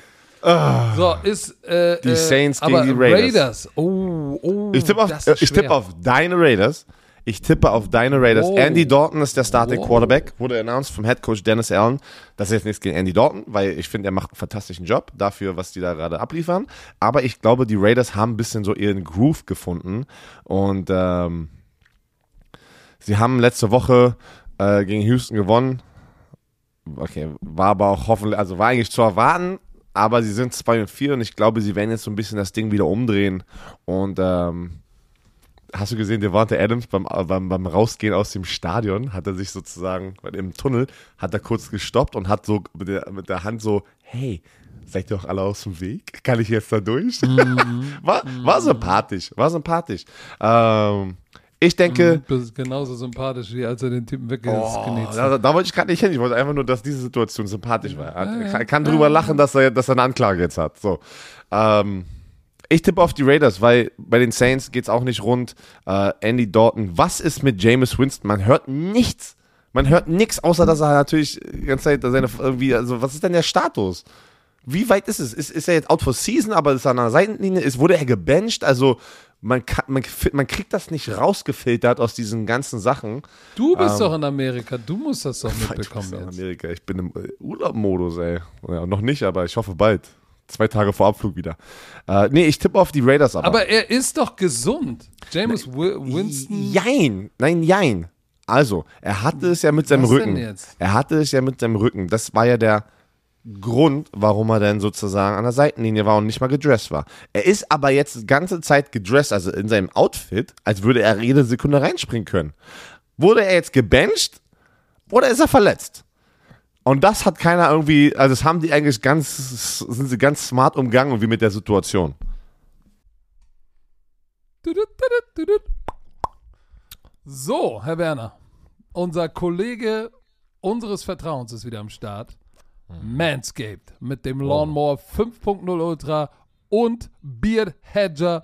Speaker 1: Ah. So, ist äh,
Speaker 2: die Saints äh, gegen die Raiders. Raiders.
Speaker 1: Oh, oh,
Speaker 2: ich tippe auf, äh, tipp auf deine Raiders. Ich tippe auf deine Raiders. Oh. Andy Dalton ist der Starting oh. Quarterback. Wurde announced vom Head Coach Dennis Allen. Das ist jetzt nichts gegen Andy Dalton, weil ich finde, er macht einen fantastischen Job dafür, was die da gerade abliefern. Aber ich glaube, die Raiders haben ein bisschen so ihren Groove gefunden. Und ähm, Sie haben letzte Woche äh, gegen Houston gewonnen. Okay, war aber auch hoffentlich, also war eigentlich zu erwarten, aber sie sind 2 und 4 und ich glaube, sie werden jetzt so ein bisschen das Ding wieder umdrehen. Und ähm, hast du gesehen, Devante Adams beim, beim, beim Rausgehen aus dem Stadion hat er sich sozusagen im Tunnel, hat er kurz gestoppt und hat so mit der, mit der Hand so, hey, seid ihr auch alle aus dem Weg? Kann ich jetzt da durch? Mhm. *laughs* war, war sympathisch, war sympathisch. Ähm, ich denke.
Speaker 1: Du bist genauso sympathisch, wie als er den Typen weggenäht
Speaker 2: oh, da, da, wollte ich gerade nicht hin. Ich wollte einfach nur, dass diese Situation sympathisch war. Er kann, kann drüber lachen, dass er, dass er eine Anklage jetzt hat. So. Ähm, ich tippe auf die Raiders, weil bei den Saints geht es auch nicht rund. Äh, Andy Dalton, was ist mit Jameis Winston? Man hört nichts. Man hört nichts, außer dass er natürlich die ganze Zeit seine irgendwie, also was ist denn der Status? Wie weit ist es? Ist, ist er jetzt out for season, aber ist er an der Seitenlinie? Ist, wurde er gebencht? Also man, kann, man, man kriegt das nicht rausgefiltert aus diesen ganzen Sachen.
Speaker 1: Du bist ähm, doch in Amerika, du musst das doch *laughs* mitbekommen
Speaker 2: jetzt. In Amerika, ich bin im Urlaubmodus, ey. Ja, noch nicht, aber ich hoffe bald. Zwei Tage vor Abflug wieder. Äh, nee, ich tippe auf die Raiders aber.
Speaker 1: Aber er ist doch gesund. James Winston.
Speaker 2: Jein. Nein, jein. Also, er hatte es ja mit seinem Was Rücken. Denn jetzt? Er hatte es ja mit seinem Rücken. Das war ja der Grund, warum er denn sozusagen an der Seitenlinie war und nicht mal gedressed war. Er ist aber jetzt die ganze Zeit gedressed, also in seinem Outfit, als würde er jede Sekunde reinspringen können. Wurde er jetzt gebencht oder ist er verletzt? Und das hat keiner irgendwie, also das haben die eigentlich ganz, sind sie ganz smart umgangen wie mit der Situation.
Speaker 1: So, Herr Werner, unser Kollege unseres Vertrauens ist wieder am Start. Manscaped mit dem Lawnmower 5.0 Ultra und Beard Hedger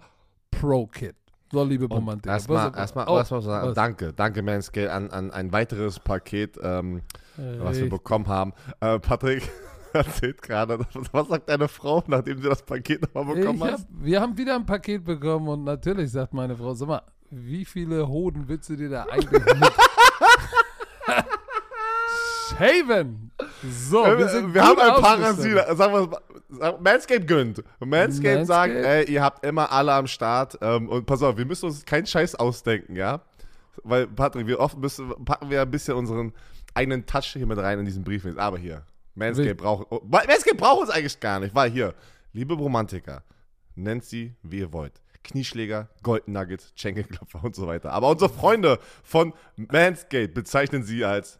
Speaker 1: Pro Kit. So, liebe Romantiker.
Speaker 2: Erstmal, erstmal, oh, erstmal sagen, danke, danke Manscaped an, an ein weiteres Paket, ähm, was wir bekommen haben. Äh, Patrick *laughs* erzählt gerade, *laughs* was sagt deine Frau, nachdem sie das Paket nochmal bekommen hat?
Speaker 1: Wir haben wieder ein Paket bekommen und natürlich sagt meine Frau, sag mal, wie viele Hoden willst du dir da eigentlich mit? *laughs* Haven. So,
Speaker 2: wir, sind wir haben ein Parasit. Sagen wir Manscape gönnt. Manscape, sagt, ey, ihr habt immer alle am Start. Ähm, und pass auf, wir müssen uns keinen Scheiß ausdenken, ja? Weil, Patrick, wir oft müssen, packen wir ein bisschen unseren eigenen Touch hier mit rein in diesen Brief. Aber hier, Manscape braucht, oh, Manscape braucht uns eigentlich gar nicht, weil hier, liebe Romantiker, nennt sie, wie ihr wollt. Knieschläger, Golden Nuggets, Schenkelklopfer und so weiter. Aber unsere Freunde von Manscape bezeichnen sie als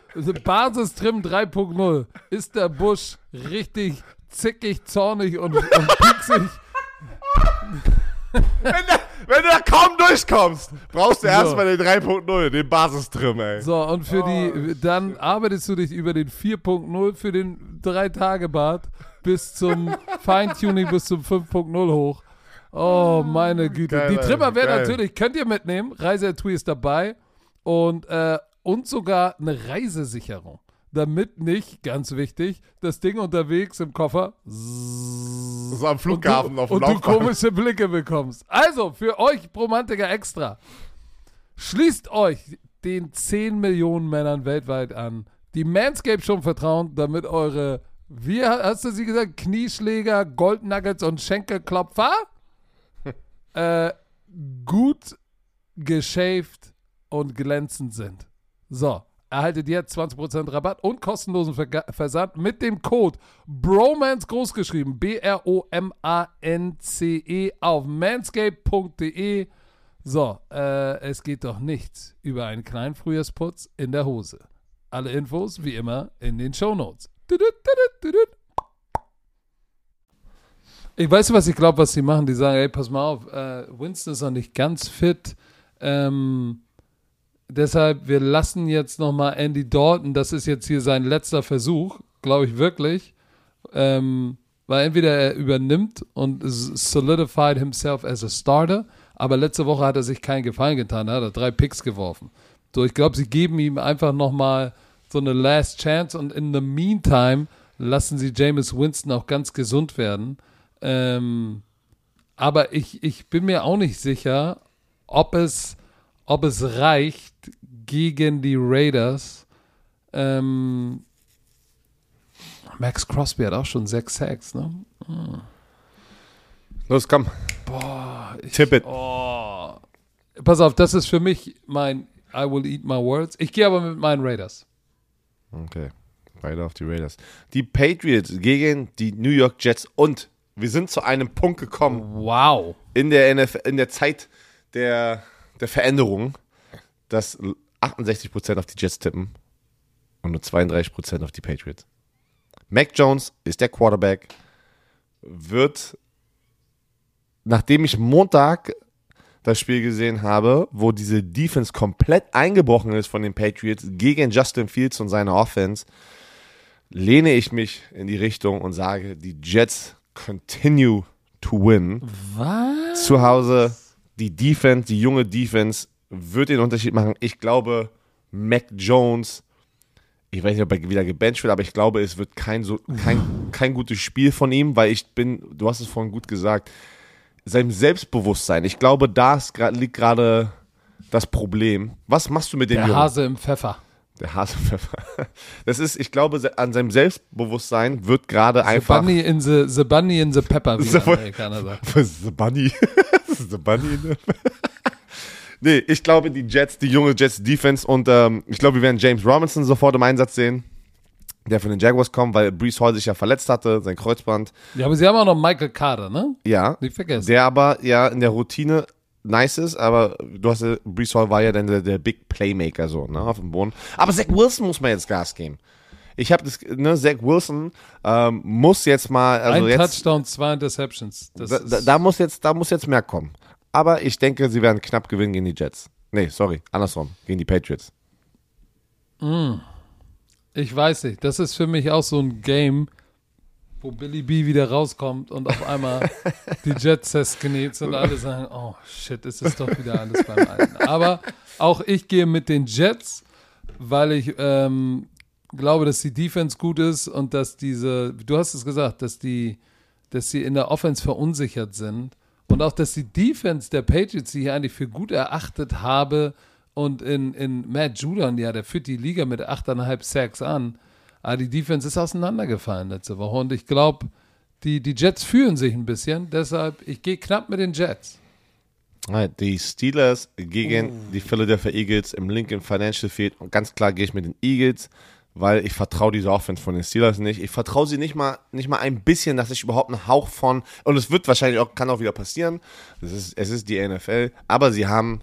Speaker 1: Basistrim 3.0. Ist der Busch richtig zickig, zornig und, und pieksig?
Speaker 2: wenn, der, wenn, du da kaum durchkommst, brauchst du so. erstmal den 3.0, den Basistrim, ey.
Speaker 1: So, und für oh, die, dann arbeitest du dich über den 4.0 für den 3-Tage-Bad bis zum Feintuning bis zum 5.0 hoch. Oh, meine Güte. Geil, die Trimmer werden natürlich, könnt ihr mitnehmen. Reisetui ist dabei. Und, äh, und sogar eine Reisesicherung. Damit nicht, ganz wichtig, das Ding unterwegs im Koffer.
Speaker 2: So am Flughafen
Speaker 1: und du,
Speaker 2: auf dem
Speaker 1: Und du komische Blicke bekommst. Also, für euch Romantiker extra. Schließt euch den 10 Millionen Männern weltweit an, die Manscape schon vertrauen, damit eure, wie hast du sie gesagt, Knieschläger, Goldnuggets und Schenkelklopfer *laughs* äh, gut geschäft und glänzend sind. So, erhaltet jetzt 20% Rabatt und kostenlosen Ver Versand mit dem Code BROMANCE großgeschrieben, B-R-O-M-A-N-C-E auf manscape.de. So, äh, es geht doch nichts über einen kleinen Frühjahrsputz in der Hose. Alle Infos wie immer in den Shownotes. Ich weiß, was ich glaube, was sie machen. Die sagen, ey, pass mal auf, äh, Winston ist noch nicht ganz fit. Ähm, deshalb, wir lassen jetzt nochmal Andy Dalton, das ist jetzt hier sein letzter Versuch, glaube ich wirklich. Ähm, weil entweder er übernimmt und solidified himself as a starter, aber letzte Woche hat er sich keinen Gefallen getan, hat er drei Picks geworfen. So, ich glaube, sie geben ihm einfach nochmal so eine Last Chance und in the meantime lassen sie Jameis Winston auch ganz gesund werden. Ähm, aber ich, ich bin mir auch nicht sicher, ob es, ob es reicht gegen die Raiders. Ähm, Max Crosby hat auch schon sechs Sacks, ne? Hm.
Speaker 2: Los, komm.
Speaker 1: Boah. Ich,
Speaker 2: Tip it.
Speaker 1: Oh. Pass auf, das ist für mich mein I will eat my words. Ich gehe aber mit meinen Raiders.
Speaker 2: Okay. Weiter auf die Raiders. Die Patriots gegen die New York Jets und wir sind zu einem Punkt gekommen.
Speaker 1: Wow.
Speaker 2: In der, NF in der Zeit der, der Veränderung, dass 68% auf die Jets tippen und nur 32% auf die Patriots. Mac Jones ist der Quarterback, wird, nachdem ich Montag das Spiel gesehen habe, wo diese Defense komplett eingebrochen ist von den Patriots gegen Justin Fields und seine Offense, lehne ich mich in die Richtung und sage, die Jets continue to win.
Speaker 1: Was?
Speaker 2: Zu Hause, die Defense, die junge Defense wird den Unterschied machen. Ich glaube, Mac Jones, ich weiß nicht, ob er wieder gebencht wird, aber ich glaube, es wird kein, so, kein, kein gutes Spiel von ihm, weil ich bin, du hast es vorhin gut gesagt, seinem Selbstbewusstsein. Ich glaube, da liegt gerade das Problem. Was machst du mit dem
Speaker 1: Der
Speaker 2: Jungen?
Speaker 1: Hase im Pfeffer.
Speaker 2: Der Hasepfeffer. *laughs* Das ist, ich glaube, an seinem Selbstbewusstsein wird gerade einfach.
Speaker 1: The bunny in the, the bunny in the pepper, wie *laughs* die Amerikaner sagen. *laughs*
Speaker 2: The Bunny. the Bunny. in the- nee, ich glaube, die Jets, die junge Jets Defense und ähm, ich glaube, wir werden James Robinson sofort im Einsatz sehen, der von den Jaguars kommt, weil Brees Hall sich ja verletzt hatte, sein Kreuzband.
Speaker 1: Ja, aber sie haben auch noch Michael Carter, ne?
Speaker 2: Ja,
Speaker 1: Nicht vergessen.
Speaker 2: der aber ja in der Routine nice ist, aber du hast ja, Brees Hall war ja dann der, der Big Playmaker so, ne, auf dem Boden. Aber Zach Wilson muss man jetzt Gas geben. Ich habe das, ne, Zach Wilson ähm, muss jetzt mal, also
Speaker 1: Ein
Speaker 2: jetzt,
Speaker 1: Touchdown, zwei Interceptions. Das
Speaker 2: da, da, da muss jetzt, da muss jetzt mehr kommen. Aber ich denke, sie werden knapp gewinnen gegen die Jets. Nee, sorry, andersrum, gegen die Patriots.
Speaker 1: ich weiß nicht. Das ist für mich auch so ein Game, wo Billy B wieder rauskommt und auf einmal die Jets sind und alle sagen, oh shit, es ist doch wieder alles beim Alten. Aber auch ich gehe mit den Jets, weil ich ähm, glaube, dass die Defense gut ist und dass diese, du hast es gesagt, dass die, dass sie in der Offense verunsichert sind und auch, dass die Defense der Patriots, die ich eigentlich für gut erachtet habe und in, in Matt Judon, ja, der führt die Liga mit 8,5 Sacks an, aber die Defense ist auseinandergefallen letzte Woche und ich glaube, die, die Jets fühlen sich ein bisschen, deshalb, ich gehe knapp mit den Jets.
Speaker 2: Ah, Die Steelers gegen die Philadelphia Eagles im Lincoln Financial Field. Und ganz klar gehe ich mit den Eagles, weil ich vertraue diese Offense von den Steelers nicht. Ich vertraue sie nicht mal, nicht mal ein bisschen, dass ich überhaupt einen Hauch von, und es wird wahrscheinlich auch, kann auch wieder passieren. Es ist, es ist die NFL, aber sie haben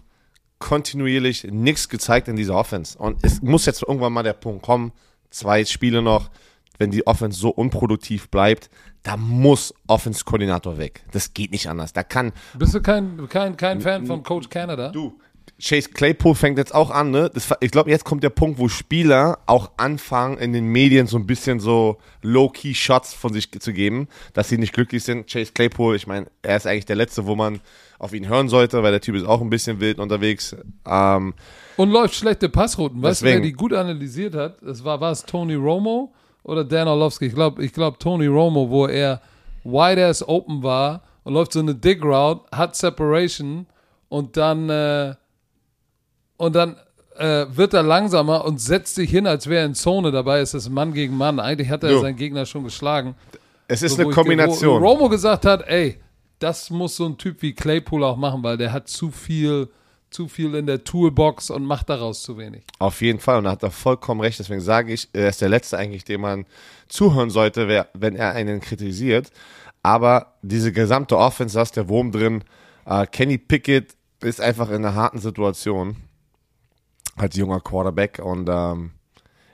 Speaker 2: kontinuierlich nichts gezeigt in dieser Offense. Und es muss jetzt irgendwann mal der Punkt kommen, zwei Spiele noch, wenn die Offense so unproduktiv bleibt, da muss Offense-Koordinator weg. Das geht nicht anders. Da kann,
Speaker 1: Bist du kein, kein, kein Fan von Coach Canada?
Speaker 2: Du, Chase Claypool fängt jetzt auch an, ne? Das, ich glaube, jetzt kommt der Punkt, wo Spieler auch anfangen, in den Medien so ein bisschen so Low-Key-Shots von sich zu geben, dass sie nicht glücklich sind. Chase Claypool, ich meine, er ist eigentlich der Letzte, wo man auf ihn hören sollte, weil der Typ ist auch ein bisschen wild unterwegs. Ähm,
Speaker 1: Und läuft schlechte Passrouten. Weißt du, wer die gut analysiert hat? Das war, war es Tony Romo oder Dan Orlovsky? Ich glaube, ich glaub Tony Romo, wo er wide ass open war und läuft so eine Dig Route, hat Separation und dann, äh, und dann äh, wird er langsamer und setzt sich hin, als wäre in Zone dabei. Es ist Mann gegen Mann. Eigentlich hat er
Speaker 2: Jo.
Speaker 1: seinen Gegner schon geschlagen.
Speaker 2: es ist
Speaker 1: So,
Speaker 2: eine Kombination.
Speaker 1: Wo Romo gesagt hat, ey, das muss so ein Typ wie Claypool auch machen, weil der hat zu viel, zu viel in der Toolbox und macht daraus zu wenig.
Speaker 2: Auf jeden Fall und da hat er vollkommen recht. Deswegen sage ich, er ist der Letzte eigentlich, dem man zuhören sollte, wenn er einen kritisiert. Aber diese gesamte Offense, da ist der Wurm drin. Uh, Kenny Pickett ist einfach in einer harten Situation als junger Quarterback und ähm,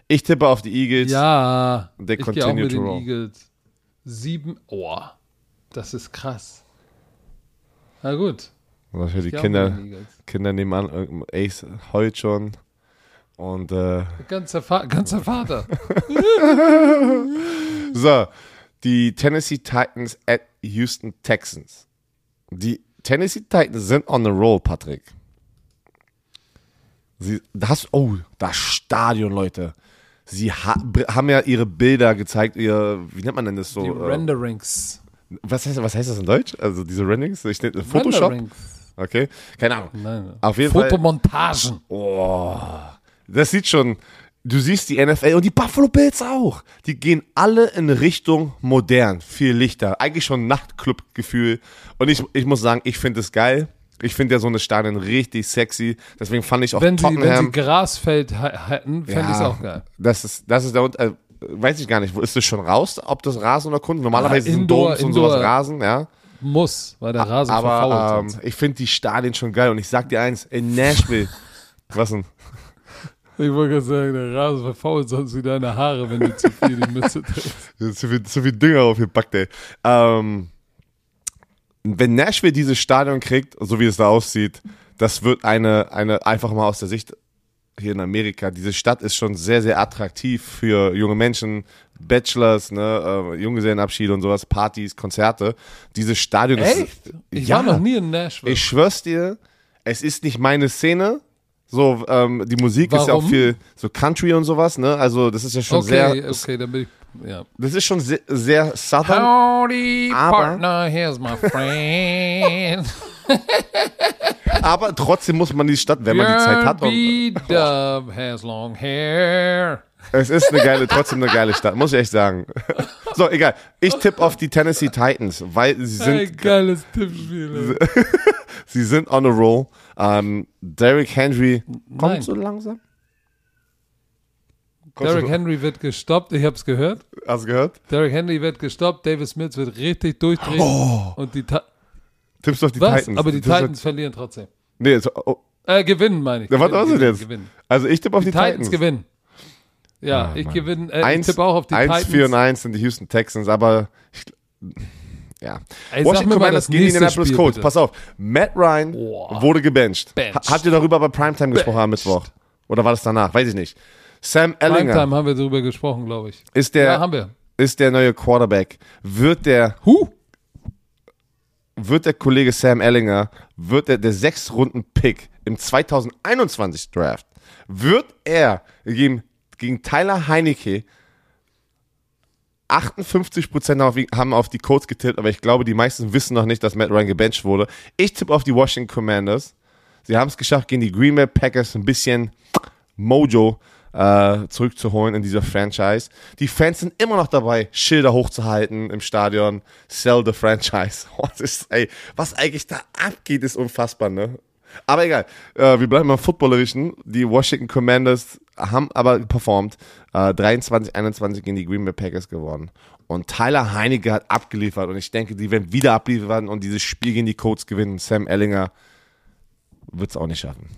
Speaker 2: ich tippe auf die Eagles.
Speaker 1: Ja,
Speaker 2: They
Speaker 1: ich gehe auch
Speaker 2: continue
Speaker 1: mit
Speaker 2: to
Speaker 1: den
Speaker 2: roll.
Speaker 1: Eagles. Sieben, oh, das ist krass. Na gut.
Speaker 2: Und für die Kinder. Kinder nebenan, irgendein Ace heult schon. Und äh,
Speaker 1: Ganzer, Fa ganzer Vater. *laughs*
Speaker 2: so, die Tennessee Titans at Houston Texans. Die Tennessee Titans sind on the roll, Patrick. Sie, das, oh, das Stadion, Leute. Sie ha, haben ja ihre Bilder gezeigt, ihr, wie nennt man denn das so?
Speaker 1: Die
Speaker 2: äh,
Speaker 1: Renderings.
Speaker 2: was, heißt, was heißt das in Deutsch? Also diese Renderings? Ich, nenne- Photoshop?
Speaker 1: Renderings.
Speaker 2: Okay, keine Ahnung.
Speaker 1: Nein.
Speaker 2: Auf jeden Fall.
Speaker 1: Fotomontagen.
Speaker 2: Oh, das sieht schon. Du siehst die NFL und die Buffalo Bills auch. Die gehen alle in Richtung modern, viel Lichter. Eigentlich schon Nachtclub-Gefühl. Und ich, ich muss sagen, ich finde es geil. Ich finde ja so eine Stadion richtig sexy. Deswegen fand ich auch
Speaker 1: Wenn sie, wenn
Speaker 2: Tottenham.
Speaker 1: sie Grasfeld hätten, fände ich es auch geil.
Speaker 2: Das ist, das ist der Unter- äh, weiß ich gar nicht. Wo ist das schon raus? Ob das Rasen oder Kunden? Normalerweise
Speaker 1: Ja,
Speaker 2: sind
Speaker 1: Indoor-
Speaker 2: Domes und
Speaker 1: Indoor.
Speaker 2: sowas Rasen, ja.
Speaker 1: Muss, weil der Rasen
Speaker 2: Aber
Speaker 1: verfault
Speaker 2: ähm, ich finde die Stadien schon geil. Und ich sag dir eins, in Nashville. *laughs* was denn?
Speaker 1: Ich wollte gerade sagen, der Rasen verfault sonst wie deine Haare, wenn du zu viel die Mütze *laughs* trägst.
Speaker 2: Zu viel, zu viel Dünger aufgepackt, ey. Ähm, wenn Nashville dieses Stadion kriegt, so wie es da aussieht, das wird eine, eine, einfach mal aus der Sicht hier in Amerika, diese Stadt ist schon sehr, sehr attraktiv für junge Menschen, Bachelors, ne, äh, Junggesellenabschiede und sowas, Partys, Konzerte. Dieses Stadion
Speaker 1: Echt?
Speaker 2: ist.
Speaker 1: Ich
Speaker 2: ja,
Speaker 1: war noch nie in Nashville.
Speaker 2: ich schwör's dir, es ist nicht meine Szene. So, ähm, die Musik ist ja auch
Speaker 1: Warum?
Speaker 2: viel so Country und sowas, ne? Also, das ist ja schon
Speaker 1: okay,
Speaker 2: sehr,
Speaker 1: okay, dann bin ich, ja.
Speaker 2: das ist schon sehr, sehr Southern.
Speaker 1: Howdy,
Speaker 2: Aber-
Speaker 1: partner, here's my friend. *laughs*
Speaker 2: Aber trotzdem muss man die Stadt, wenn man die Zeit hat.
Speaker 1: B-Dub has long hair.
Speaker 2: es ist eine geile, trotzdem eine geile Stadt, muss ich echt sagen. *laughs* So, egal. Ich tippe auf die Tennessee Titans, weil sie
Speaker 1: Ein
Speaker 2: sind,
Speaker 1: geiles Tippspiel. *laughs*
Speaker 2: sie sind on a roll. Ähm, Derrick Henry kommt
Speaker 1: Nein.
Speaker 2: so langsam.
Speaker 1: Derrick Henry wird gestoppt, ich hab's gehört.
Speaker 2: Hast du gehört?
Speaker 1: Derrick Henry wird gestoppt, Davis Mills wird richtig durchdrehen. Und die Ti-
Speaker 2: Tippst du auf Oh. die
Speaker 1: Was?
Speaker 2: Titans?
Speaker 1: Aber die
Speaker 2: du-
Speaker 1: Titans verlieren trotzdem.
Speaker 2: Nee, so, oh,
Speaker 1: Äh, gewinnen, meine ich.
Speaker 2: Ja, was
Speaker 1: Gewinnen,
Speaker 2: ist denn
Speaker 1: gewinnen,
Speaker 2: jetzt?
Speaker 1: Gewinnen.
Speaker 2: also ich tippe auf die,
Speaker 1: Die Titans,
Speaker 2: Titans.
Speaker 1: gewinnen. Ja,
Speaker 2: Ah,
Speaker 1: ich gewinne. Äh, ich tippe auch auf die
Speaker 2: 1,
Speaker 1: Titans.
Speaker 2: 4 und 1 sind die Houston Texans, aber ich, ja.
Speaker 1: Ey,
Speaker 2: Washington Commanders gegen Indianapolis
Speaker 1: Spiel,
Speaker 2: Colts.
Speaker 1: bitte.
Speaker 2: Pass auf, Matt Ryan
Speaker 1: Boah.
Speaker 2: wurde gebencht.
Speaker 1: Benched.
Speaker 2: Ha- Habt ihr darüber bei Primetime gesprochen am Mittwoch? Oder war das danach? Weiß ich nicht. Sam Ellinger
Speaker 1: Primetime haben wir drüber gesprochen, glaube ich.
Speaker 2: ist der,
Speaker 1: ja, haben wir.
Speaker 2: ist der neue Quarterback. Wird der,
Speaker 1: Huh?
Speaker 2: wird der Kollege Sam Ellinger, wird er der sechs Runden Pick im 2021 Draft, wird er gegen, gegen Tyler Heinecke 58% haben auf, ihn- haben auf die Colts getippt, aber ich glaube, die meisten wissen noch nicht, dass Matt Ryan gebencht wurde. Ich tippe auf die Washington Commanders. Sie haben es geschafft, gegen die Green Bay Packers ein bisschen Mojo äh, zurückzuholen in dieser Franchise. Die Fans sind immer noch dabei, Schilder hochzuhalten im Stadion. Sell the Franchise. *laughs* Oh, ist, ey, was eigentlich da abgeht, ist unfassbar, ne? Aber egal, äh, wir bleiben beim Footballerischen. Die Washington Commanders haben aber performt. Äh, 23-21 gegen die Green Bay Packers gewonnen. Und Tyler Heinecke hat abgeliefert. Und ich denke, die werden wieder abliefern und dieses Spiel gegen die Colts gewinnen. Sam Ellinger wird es auch nicht schaffen.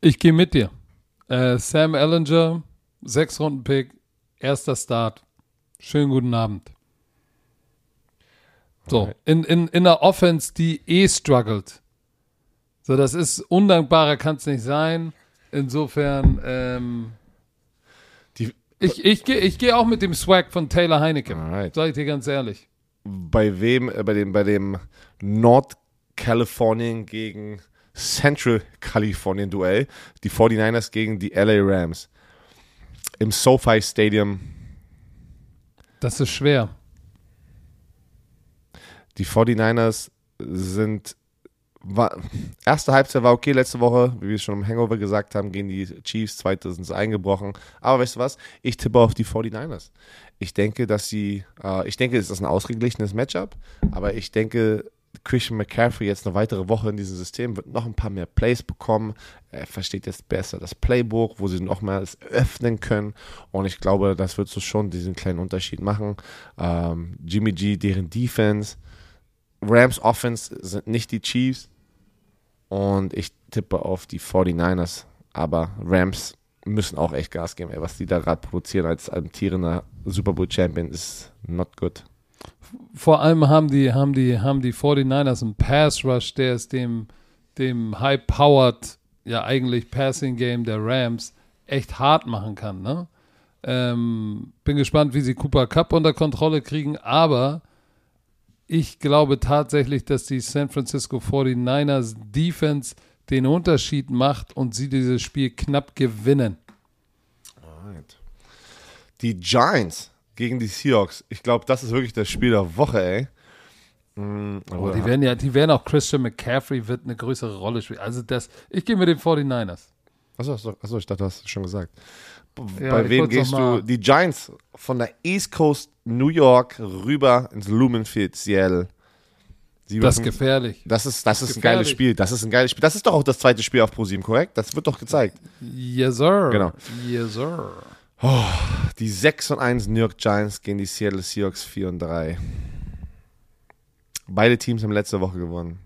Speaker 1: Ich gehe mit dir. Äh, Sam Ellinger, sechs Runden Pick, erster Start. Schönen guten Abend. So, in, in, in einer Offense, die eh struggelt. So, das ist undankbarer kann es nicht sein. Insofern, ähm,
Speaker 2: Die,
Speaker 1: ich, ich gehe ich geh auch mit dem Swag von Taylor Heineke.
Speaker 2: Alright.
Speaker 1: Sag ich dir ganz ehrlich.
Speaker 2: bei wem, äh, bei dem, bei dem Nordkalifornien gegen Central Kalifornien Duell, die 49ers gegen die LA Rams im SoFi Stadium.
Speaker 1: Das ist schwer.
Speaker 2: Die 49ers sind, war, erste Halbzeit war okay letzte Woche, wie wir schon im Hangover gesagt haben, gegen die Chiefs, zweite sind sie eingebrochen. Aber weißt du was? Ich tippe auf die 49ers. Ich denke, dass sie, äh, ich denke, es ist ein ausgeglichenes Matchup, aber ich denke, Christian McCaffrey jetzt eine weitere Woche in diesem System, wird noch ein paar mehr Plays bekommen. Er versteht jetzt besser das Playbook, wo sie noch mal öffnen können. Und ich glaube, das wird so schon diesen kleinen Unterschied machen. Ähm, Jimmy G, deren Defense, Rams Offense sind nicht die Chiefs. Und ich tippe auf die 49ers. Aber Rams müssen auch echt Gas geben. Ey, was die da gerade produzieren als amtierender Super Bowl Champion ist not good.
Speaker 1: Vor allem haben die, haben die, haben die 49ers einen Pass Rush, der ist dem, dem high-powered, ja eigentlich Passing Game der Rams echt hart machen kann. Ne? Ähm, bin gespannt, wie sie Cooper Cup unter Kontrolle kriegen, aber ich glaube tatsächlich, dass die San Francisco 49ers Defense den Unterschied macht und sie dieses Spiel knapp gewinnen.
Speaker 2: Alright. Die Giants gegen die Seahawks. Ich glaube, das ist wirklich das Spiel der Woche, ey.
Speaker 1: Mm, oh, die werden ja, die werden auch Christian McCaffrey wird eine größere Rolle spielen. Also das, ich gehe mit den 49ers.
Speaker 2: Achso, achso, ich dachte, du hast es schon gesagt. Ja, Bei wem gehst du? Die Giants von der East Coast New York rüber ins Lumenfield, Seattle.
Speaker 1: Sie das ist gefährlich.
Speaker 2: Das ist, das, das ist, ein geiles Spiel. Das ist ein geiles Spiel. Das ist doch auch das zweite Spiel auf ProSieben, korrekt? Das wird doch gezeigt.
Speaker 1: Yes, sir.
Speaker 2: Genau.
Speaker 1: Yes, sir.
Speaker 2: Oh, die 6 und 1 New York Giants gegen die Seattle Seahawks 4 und 3. Beide Teams haben letzte Woche gewonnen.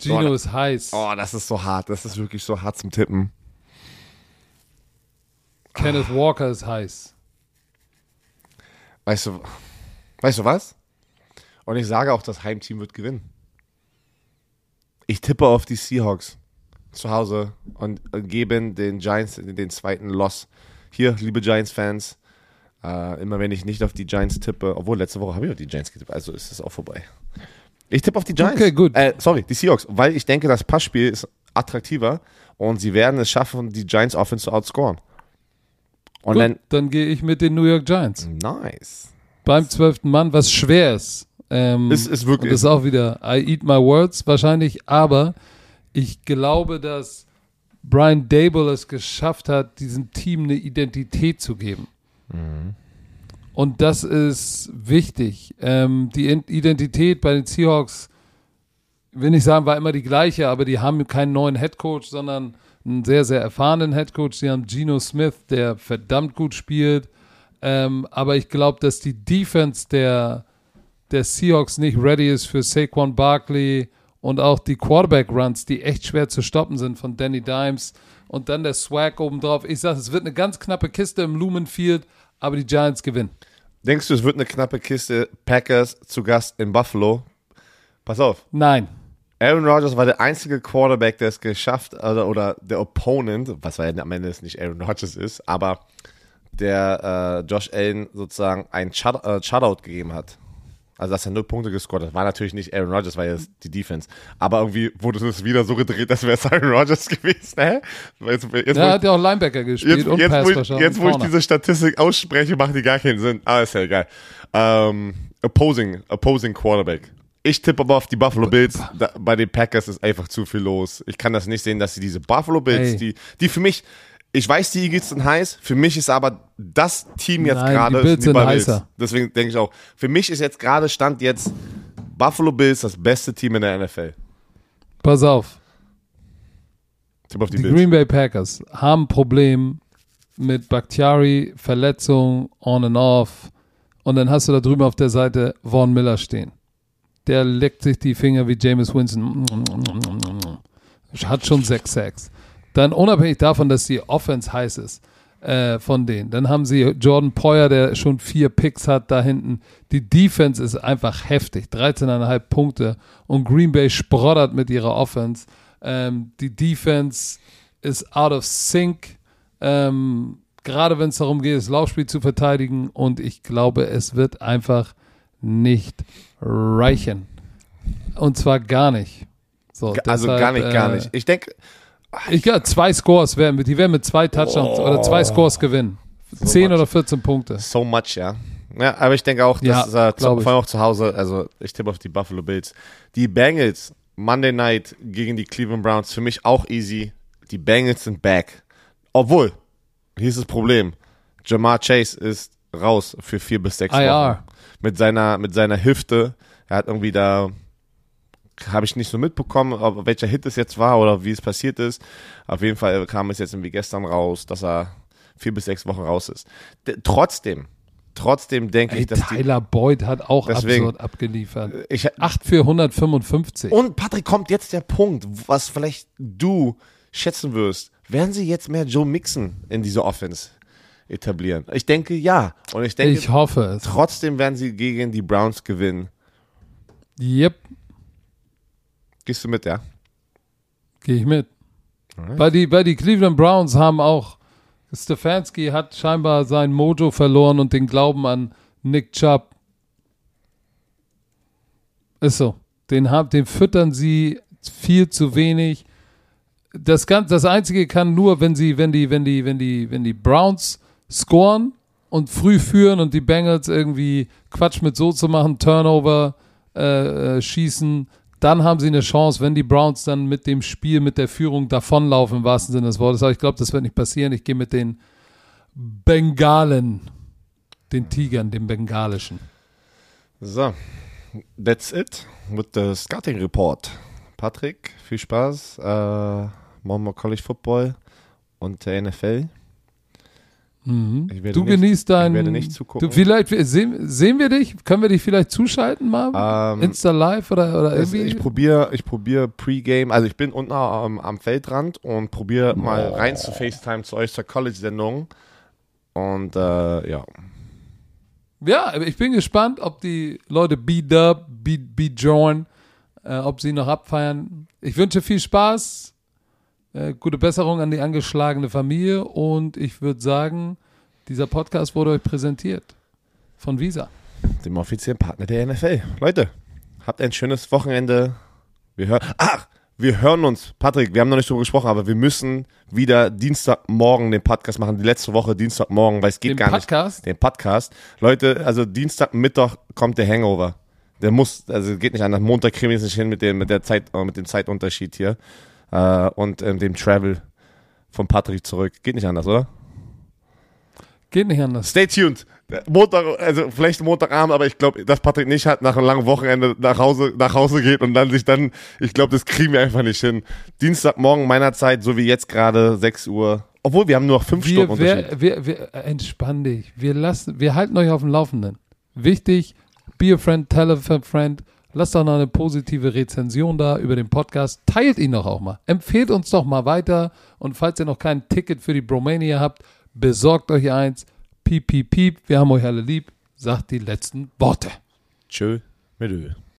Speaker 1: Gino so, ist heiß.
Speaker 2: Oh, das ist so hart. Das ist wirklich so hart zum Tippen.
Speaker 1: Kenneth. Walker ist heiß.
Speaker 2: Weißt du, weißt du was? Und ich sage auch, das Heimteam wird gewinnen. Ich tippe auf die Seahawks zu Hause und geben den Giants den zweiten Loss. Hier, liebe Giants-Fans, äh, immer wenn ich nicht auf die Giants tippe, obwohl letzte Woche habe ich auf die Giants getippt, also ist es auch vorbei. Ich tippe auf die Giants.
Speaker 1: Okay, gut.
Speaker 2: Äh, sorry, die Seahawks, weil ich denke, das Passspiel ist attraktiver und sie werden es schaffen, die Giants Offense zu outscoren.
Speaker 1: Und gut, dann, dann gehe ich mit den New York Giants.
Speaker 2: Nice.
Speaker 1: Beim zwölften Mann, was schwer ist.
Speaker 2: Ähm, ist, ist wirklich.
Speaker 1: Und ist auch wieder, I eat my words wahrscheinlich, aber ich glaube, dass Brian Dable es geschafft hat, diesem Team eine Identität zu geben. Mhm. Und das ist wichtig. Ähm, die Identität bei den Seahawks, will nicht sagen, war immer die gleiche, aber die haben keinen neuen Headcoach, sondern einen sehr, sehr erfahrenen Headcoach. Sie haben Geno Smith, der verdammt gut spielt. Ähm, aber ich glaube, dass die Defense der der Seahawks nicht ready ist für Saquon Barkley und auch die Quarterback-Runs, die echt schwer zu stoppen sind von Danny Dimes und dann der Swag obendrauf. Ich sage, es wird eine ganz knappe Kiste im Lumenfield, aber die Giants gewinnen.
Speaker 2: Denkst du, es wird eine knappe Kiste Packers zu Gast in Buffalo? Pass auf.
Speaker 1: Nein.
Speaker 2: Aaron Rodgers war der einzige Quarterback, der es geschafft hat, oder, oder der Opponent, was ja am Ende nicht Aaron Rodgers ist, aber der äh, Josh Allen sozusagen ein Shut, äh, Shutout gegeben hat. Also, dass er null Punkte gescored hat, war natürlich nicht Aaron Rodgers, weil es die Defense. Aber irgendwie wurde es wieder so gedreht, dass wäre es Aaron Rodgers *laughs* gewesen. Hä?
Speaker 1: Jetzt, jetzt, ja, hat ja auch Linebacker gespielt
Speaker 2: jetzt, und jetzt, wo ich, jetzt, wo ich diese Statistik ausspreche, macht die gar keinen Sinn. Ah, ist ja egal. Ähm, opposing, opposing Quarterback. Ich tippe aber auf die Buffalo Bills. Da, bei den Packers ist einfach zu viel los. Ich kann das nicht sehen, dass sie diese Buffalo Bills, die, die für mich, ich weiß, die Eagles sind heiß. Für mich ist aber das Team jetzt gerade
Speaker 1: die sind heißer.
Speaker 2: Deswegen denke ich auch, für mich ist jetzt gerade Stand jetzt Buffalo Bills das beste Team in der NFL.
Speaker 1: Pass auf.
Speaker 2: Tipp auf die,
Speaker 1: die
Speaker 2: Bills.
Speaker 1: Green Bay Packers haben ein Problem mit Bakhtiari, Verletzung, on and off. Und dann hast du da drüben auf der Seite Vaughn Miller stehen. Der leckt sich die Finger wie James Winston. Hat schon sechs Sacks. Dann unabhängig davon, dass die Offense heiß ist äh, von denen. Dann haben sie Jordan Poyer, der schon vier Picks hat da hinten. Die Defense ist einfach heftig. 13,5 Punkte. Und Green Bay sproddert mit ihrer Offense. Ähm, die Defense ist out of sync. Ähm, gerade wenn es darum geht, das Laufspiel zu verteidigen. Und ich glaube, es wird einfach nicht reichen. Und zwar gar nicht.
Speaker 2: So, also deshalb, gar nicht, gar nicht. Ich denke,
Speaker 1: ich glaube, zwei Scores werden, die werden mit zwei Touchdowns oh. oder zwei Scores gewinnen. So 10 much. oder 14 Punkte.
Speaker 2: So much, ja. Ja, aber ich denke auch, dass ja, äh, vor allem auch zu Hause, also ich tippe auf die Buffalo Bills. Die Bengals, Monday Night gegen die Cleveland Browns, für mich auch easy. Die Bengals sind back. Obwohl, hier ist das Problem. Jamar Chase ist raus für vier bis sechs
Speaker 1: IR.
Speaker 2: Wochen. Mit seiner, mit seiner Hüfte. Er hat irgendwie da habe ich nicht so mitbekommen, ob, welcher Hit es jetzt war oder wie es passiert ist. Auf jeden Fall kam es jetzt irgendwie gestern raus, dass er vier bis sechs Wochen raus ist. D trotzdem, trotzdem denke ich, dass
Speaker 1: Tyler Boyd hat auch deswegen, absurd abgeliefert.
Speaker 2: Ich,
Speaker 1: 8 für 155.
Speaker 2: Und Patrick, kommt jetzt der Punkt, was vielleicht du schätzen wirst. Werden sie jetzt mehr Joe Mixon in diese Offense etablieren? Ich denke ja. Und ich denke,
Speaker 1: ich hoffe es.
Speaker 2: Trotzdem werden sie gegen die Browns gewinnen.
Speaker 1: Yep.
Speaker 2: Gehst du mit, ja?
Speaker 1: Gehe ich mit. Weil die, weil die Cleveland Browns haben auch, Stefanski hat scheinbar sein Mojo verloren und den Glauben an Nick Chubb. Ist so. Den, den füttern sie viel zu wenig. Das, das Einzige kann nur, wenn sie, wenn die, wenn die, wenn die, wenn die Browns scoren und früh führen und die Bengals irgendwie Quatsch mit so zu machen, Turnover äh, äh, schießen, dann haben sie eine Chance, wenn die Browns dann mit dem Spiel, mit der Führung davonlaufen, im wahrsten Sinne des Wortes. Aber ich glaube, das wird nicht passieren. Ich gehe mit den Bengalen, den Tigern, dem Bengalischen.
Speaker 2: So, that's it with the Scouting Report. Patrick, viel Spaß. Äh, morgen mal College Football und der NFL.
Speaker 1: Mhm. du nicht, genießt dein.
Speaker 2: Ich werde nicht zugucken.
Speaker 1: Du, vielleicht sehen, sehen wir dich? Können wir dich vielleicht zuschalten mal? Ähm, Insta Live oder, oder irgendwie?
Speaker 2: Ich probiere ich probier Pre-Game. Also ich bin unten am, am Feldrand und probiere oh. mal rein zu FaceTime zu euch zur College-Sendung. Und äh, ja.
Speaker 1: Ja, ich bin gespannt, ob die Leute B-Dub, B-Join, äh, ob sie noch abfeiern. Ich wünsche viel Spaß äh, gute Besserung an die angeschlagene Familie und ich würde sagen, dieser Podcast wurde euch präsentiert von Visa.
Speaker 2: Dem offiziellen Partner der NFL. Leute, habt ein schönes Wochenende. Wir hören. Ach! Wir hören uns, Patrick, wir haben noch nicht darüber gesprochen, aber wir müssen wieder Dienstagmorgen den Podcast machen. Die letzte Woche Dienstagmorgen, weil es geht den gar
Speaker 1: Podcast?
Speaker 2: nicht. Den Podcast? Leute, also Dienstag, Mittag kommt der Hangover. Der muss, also geht nicht anders. Montag kriegen wir es nicht hin mit dem, mit der Zeit, mit dem Zeitunterschied hier äh, und ähm, dem Travel von Patrick zurück. Geht nicht anders, oder?
Speaker 1: Geht nicht anders.
Speaker 2: Stay tuned. Montag, also vielleicht Montagabend, aber ich glaube, dass Patrick nicht hat nach einem langen Wochenende nach Hause, nach Hause geht und dann sich dann, ich glaube, das kriegen wir einfach nicht hin. Dienstagmorgen meiner Zeit, so wie jetzt gerade, 6 Uhr. Obwohl, wir haben nur noch 5 Stunden
Speaker 1: Unterschied. Wir, wir, entspann dich. Wir lassen, wir halten euch auf dem Laufenden. Wichtig, be a friend, tell a friend. Lasst doch noch eine positive Rezension da über den Podcast. Teilt ihn doch auch mal. Empfehlt uns doch mal weiter. Und falls ihr noch kein Ticket für die Bromania habt, besorgt euch eins. Piep, piep, piep. Wir haben euch alle lieb. Sagt die letzten Worte.
Speaker 2: Tschö mit Öl.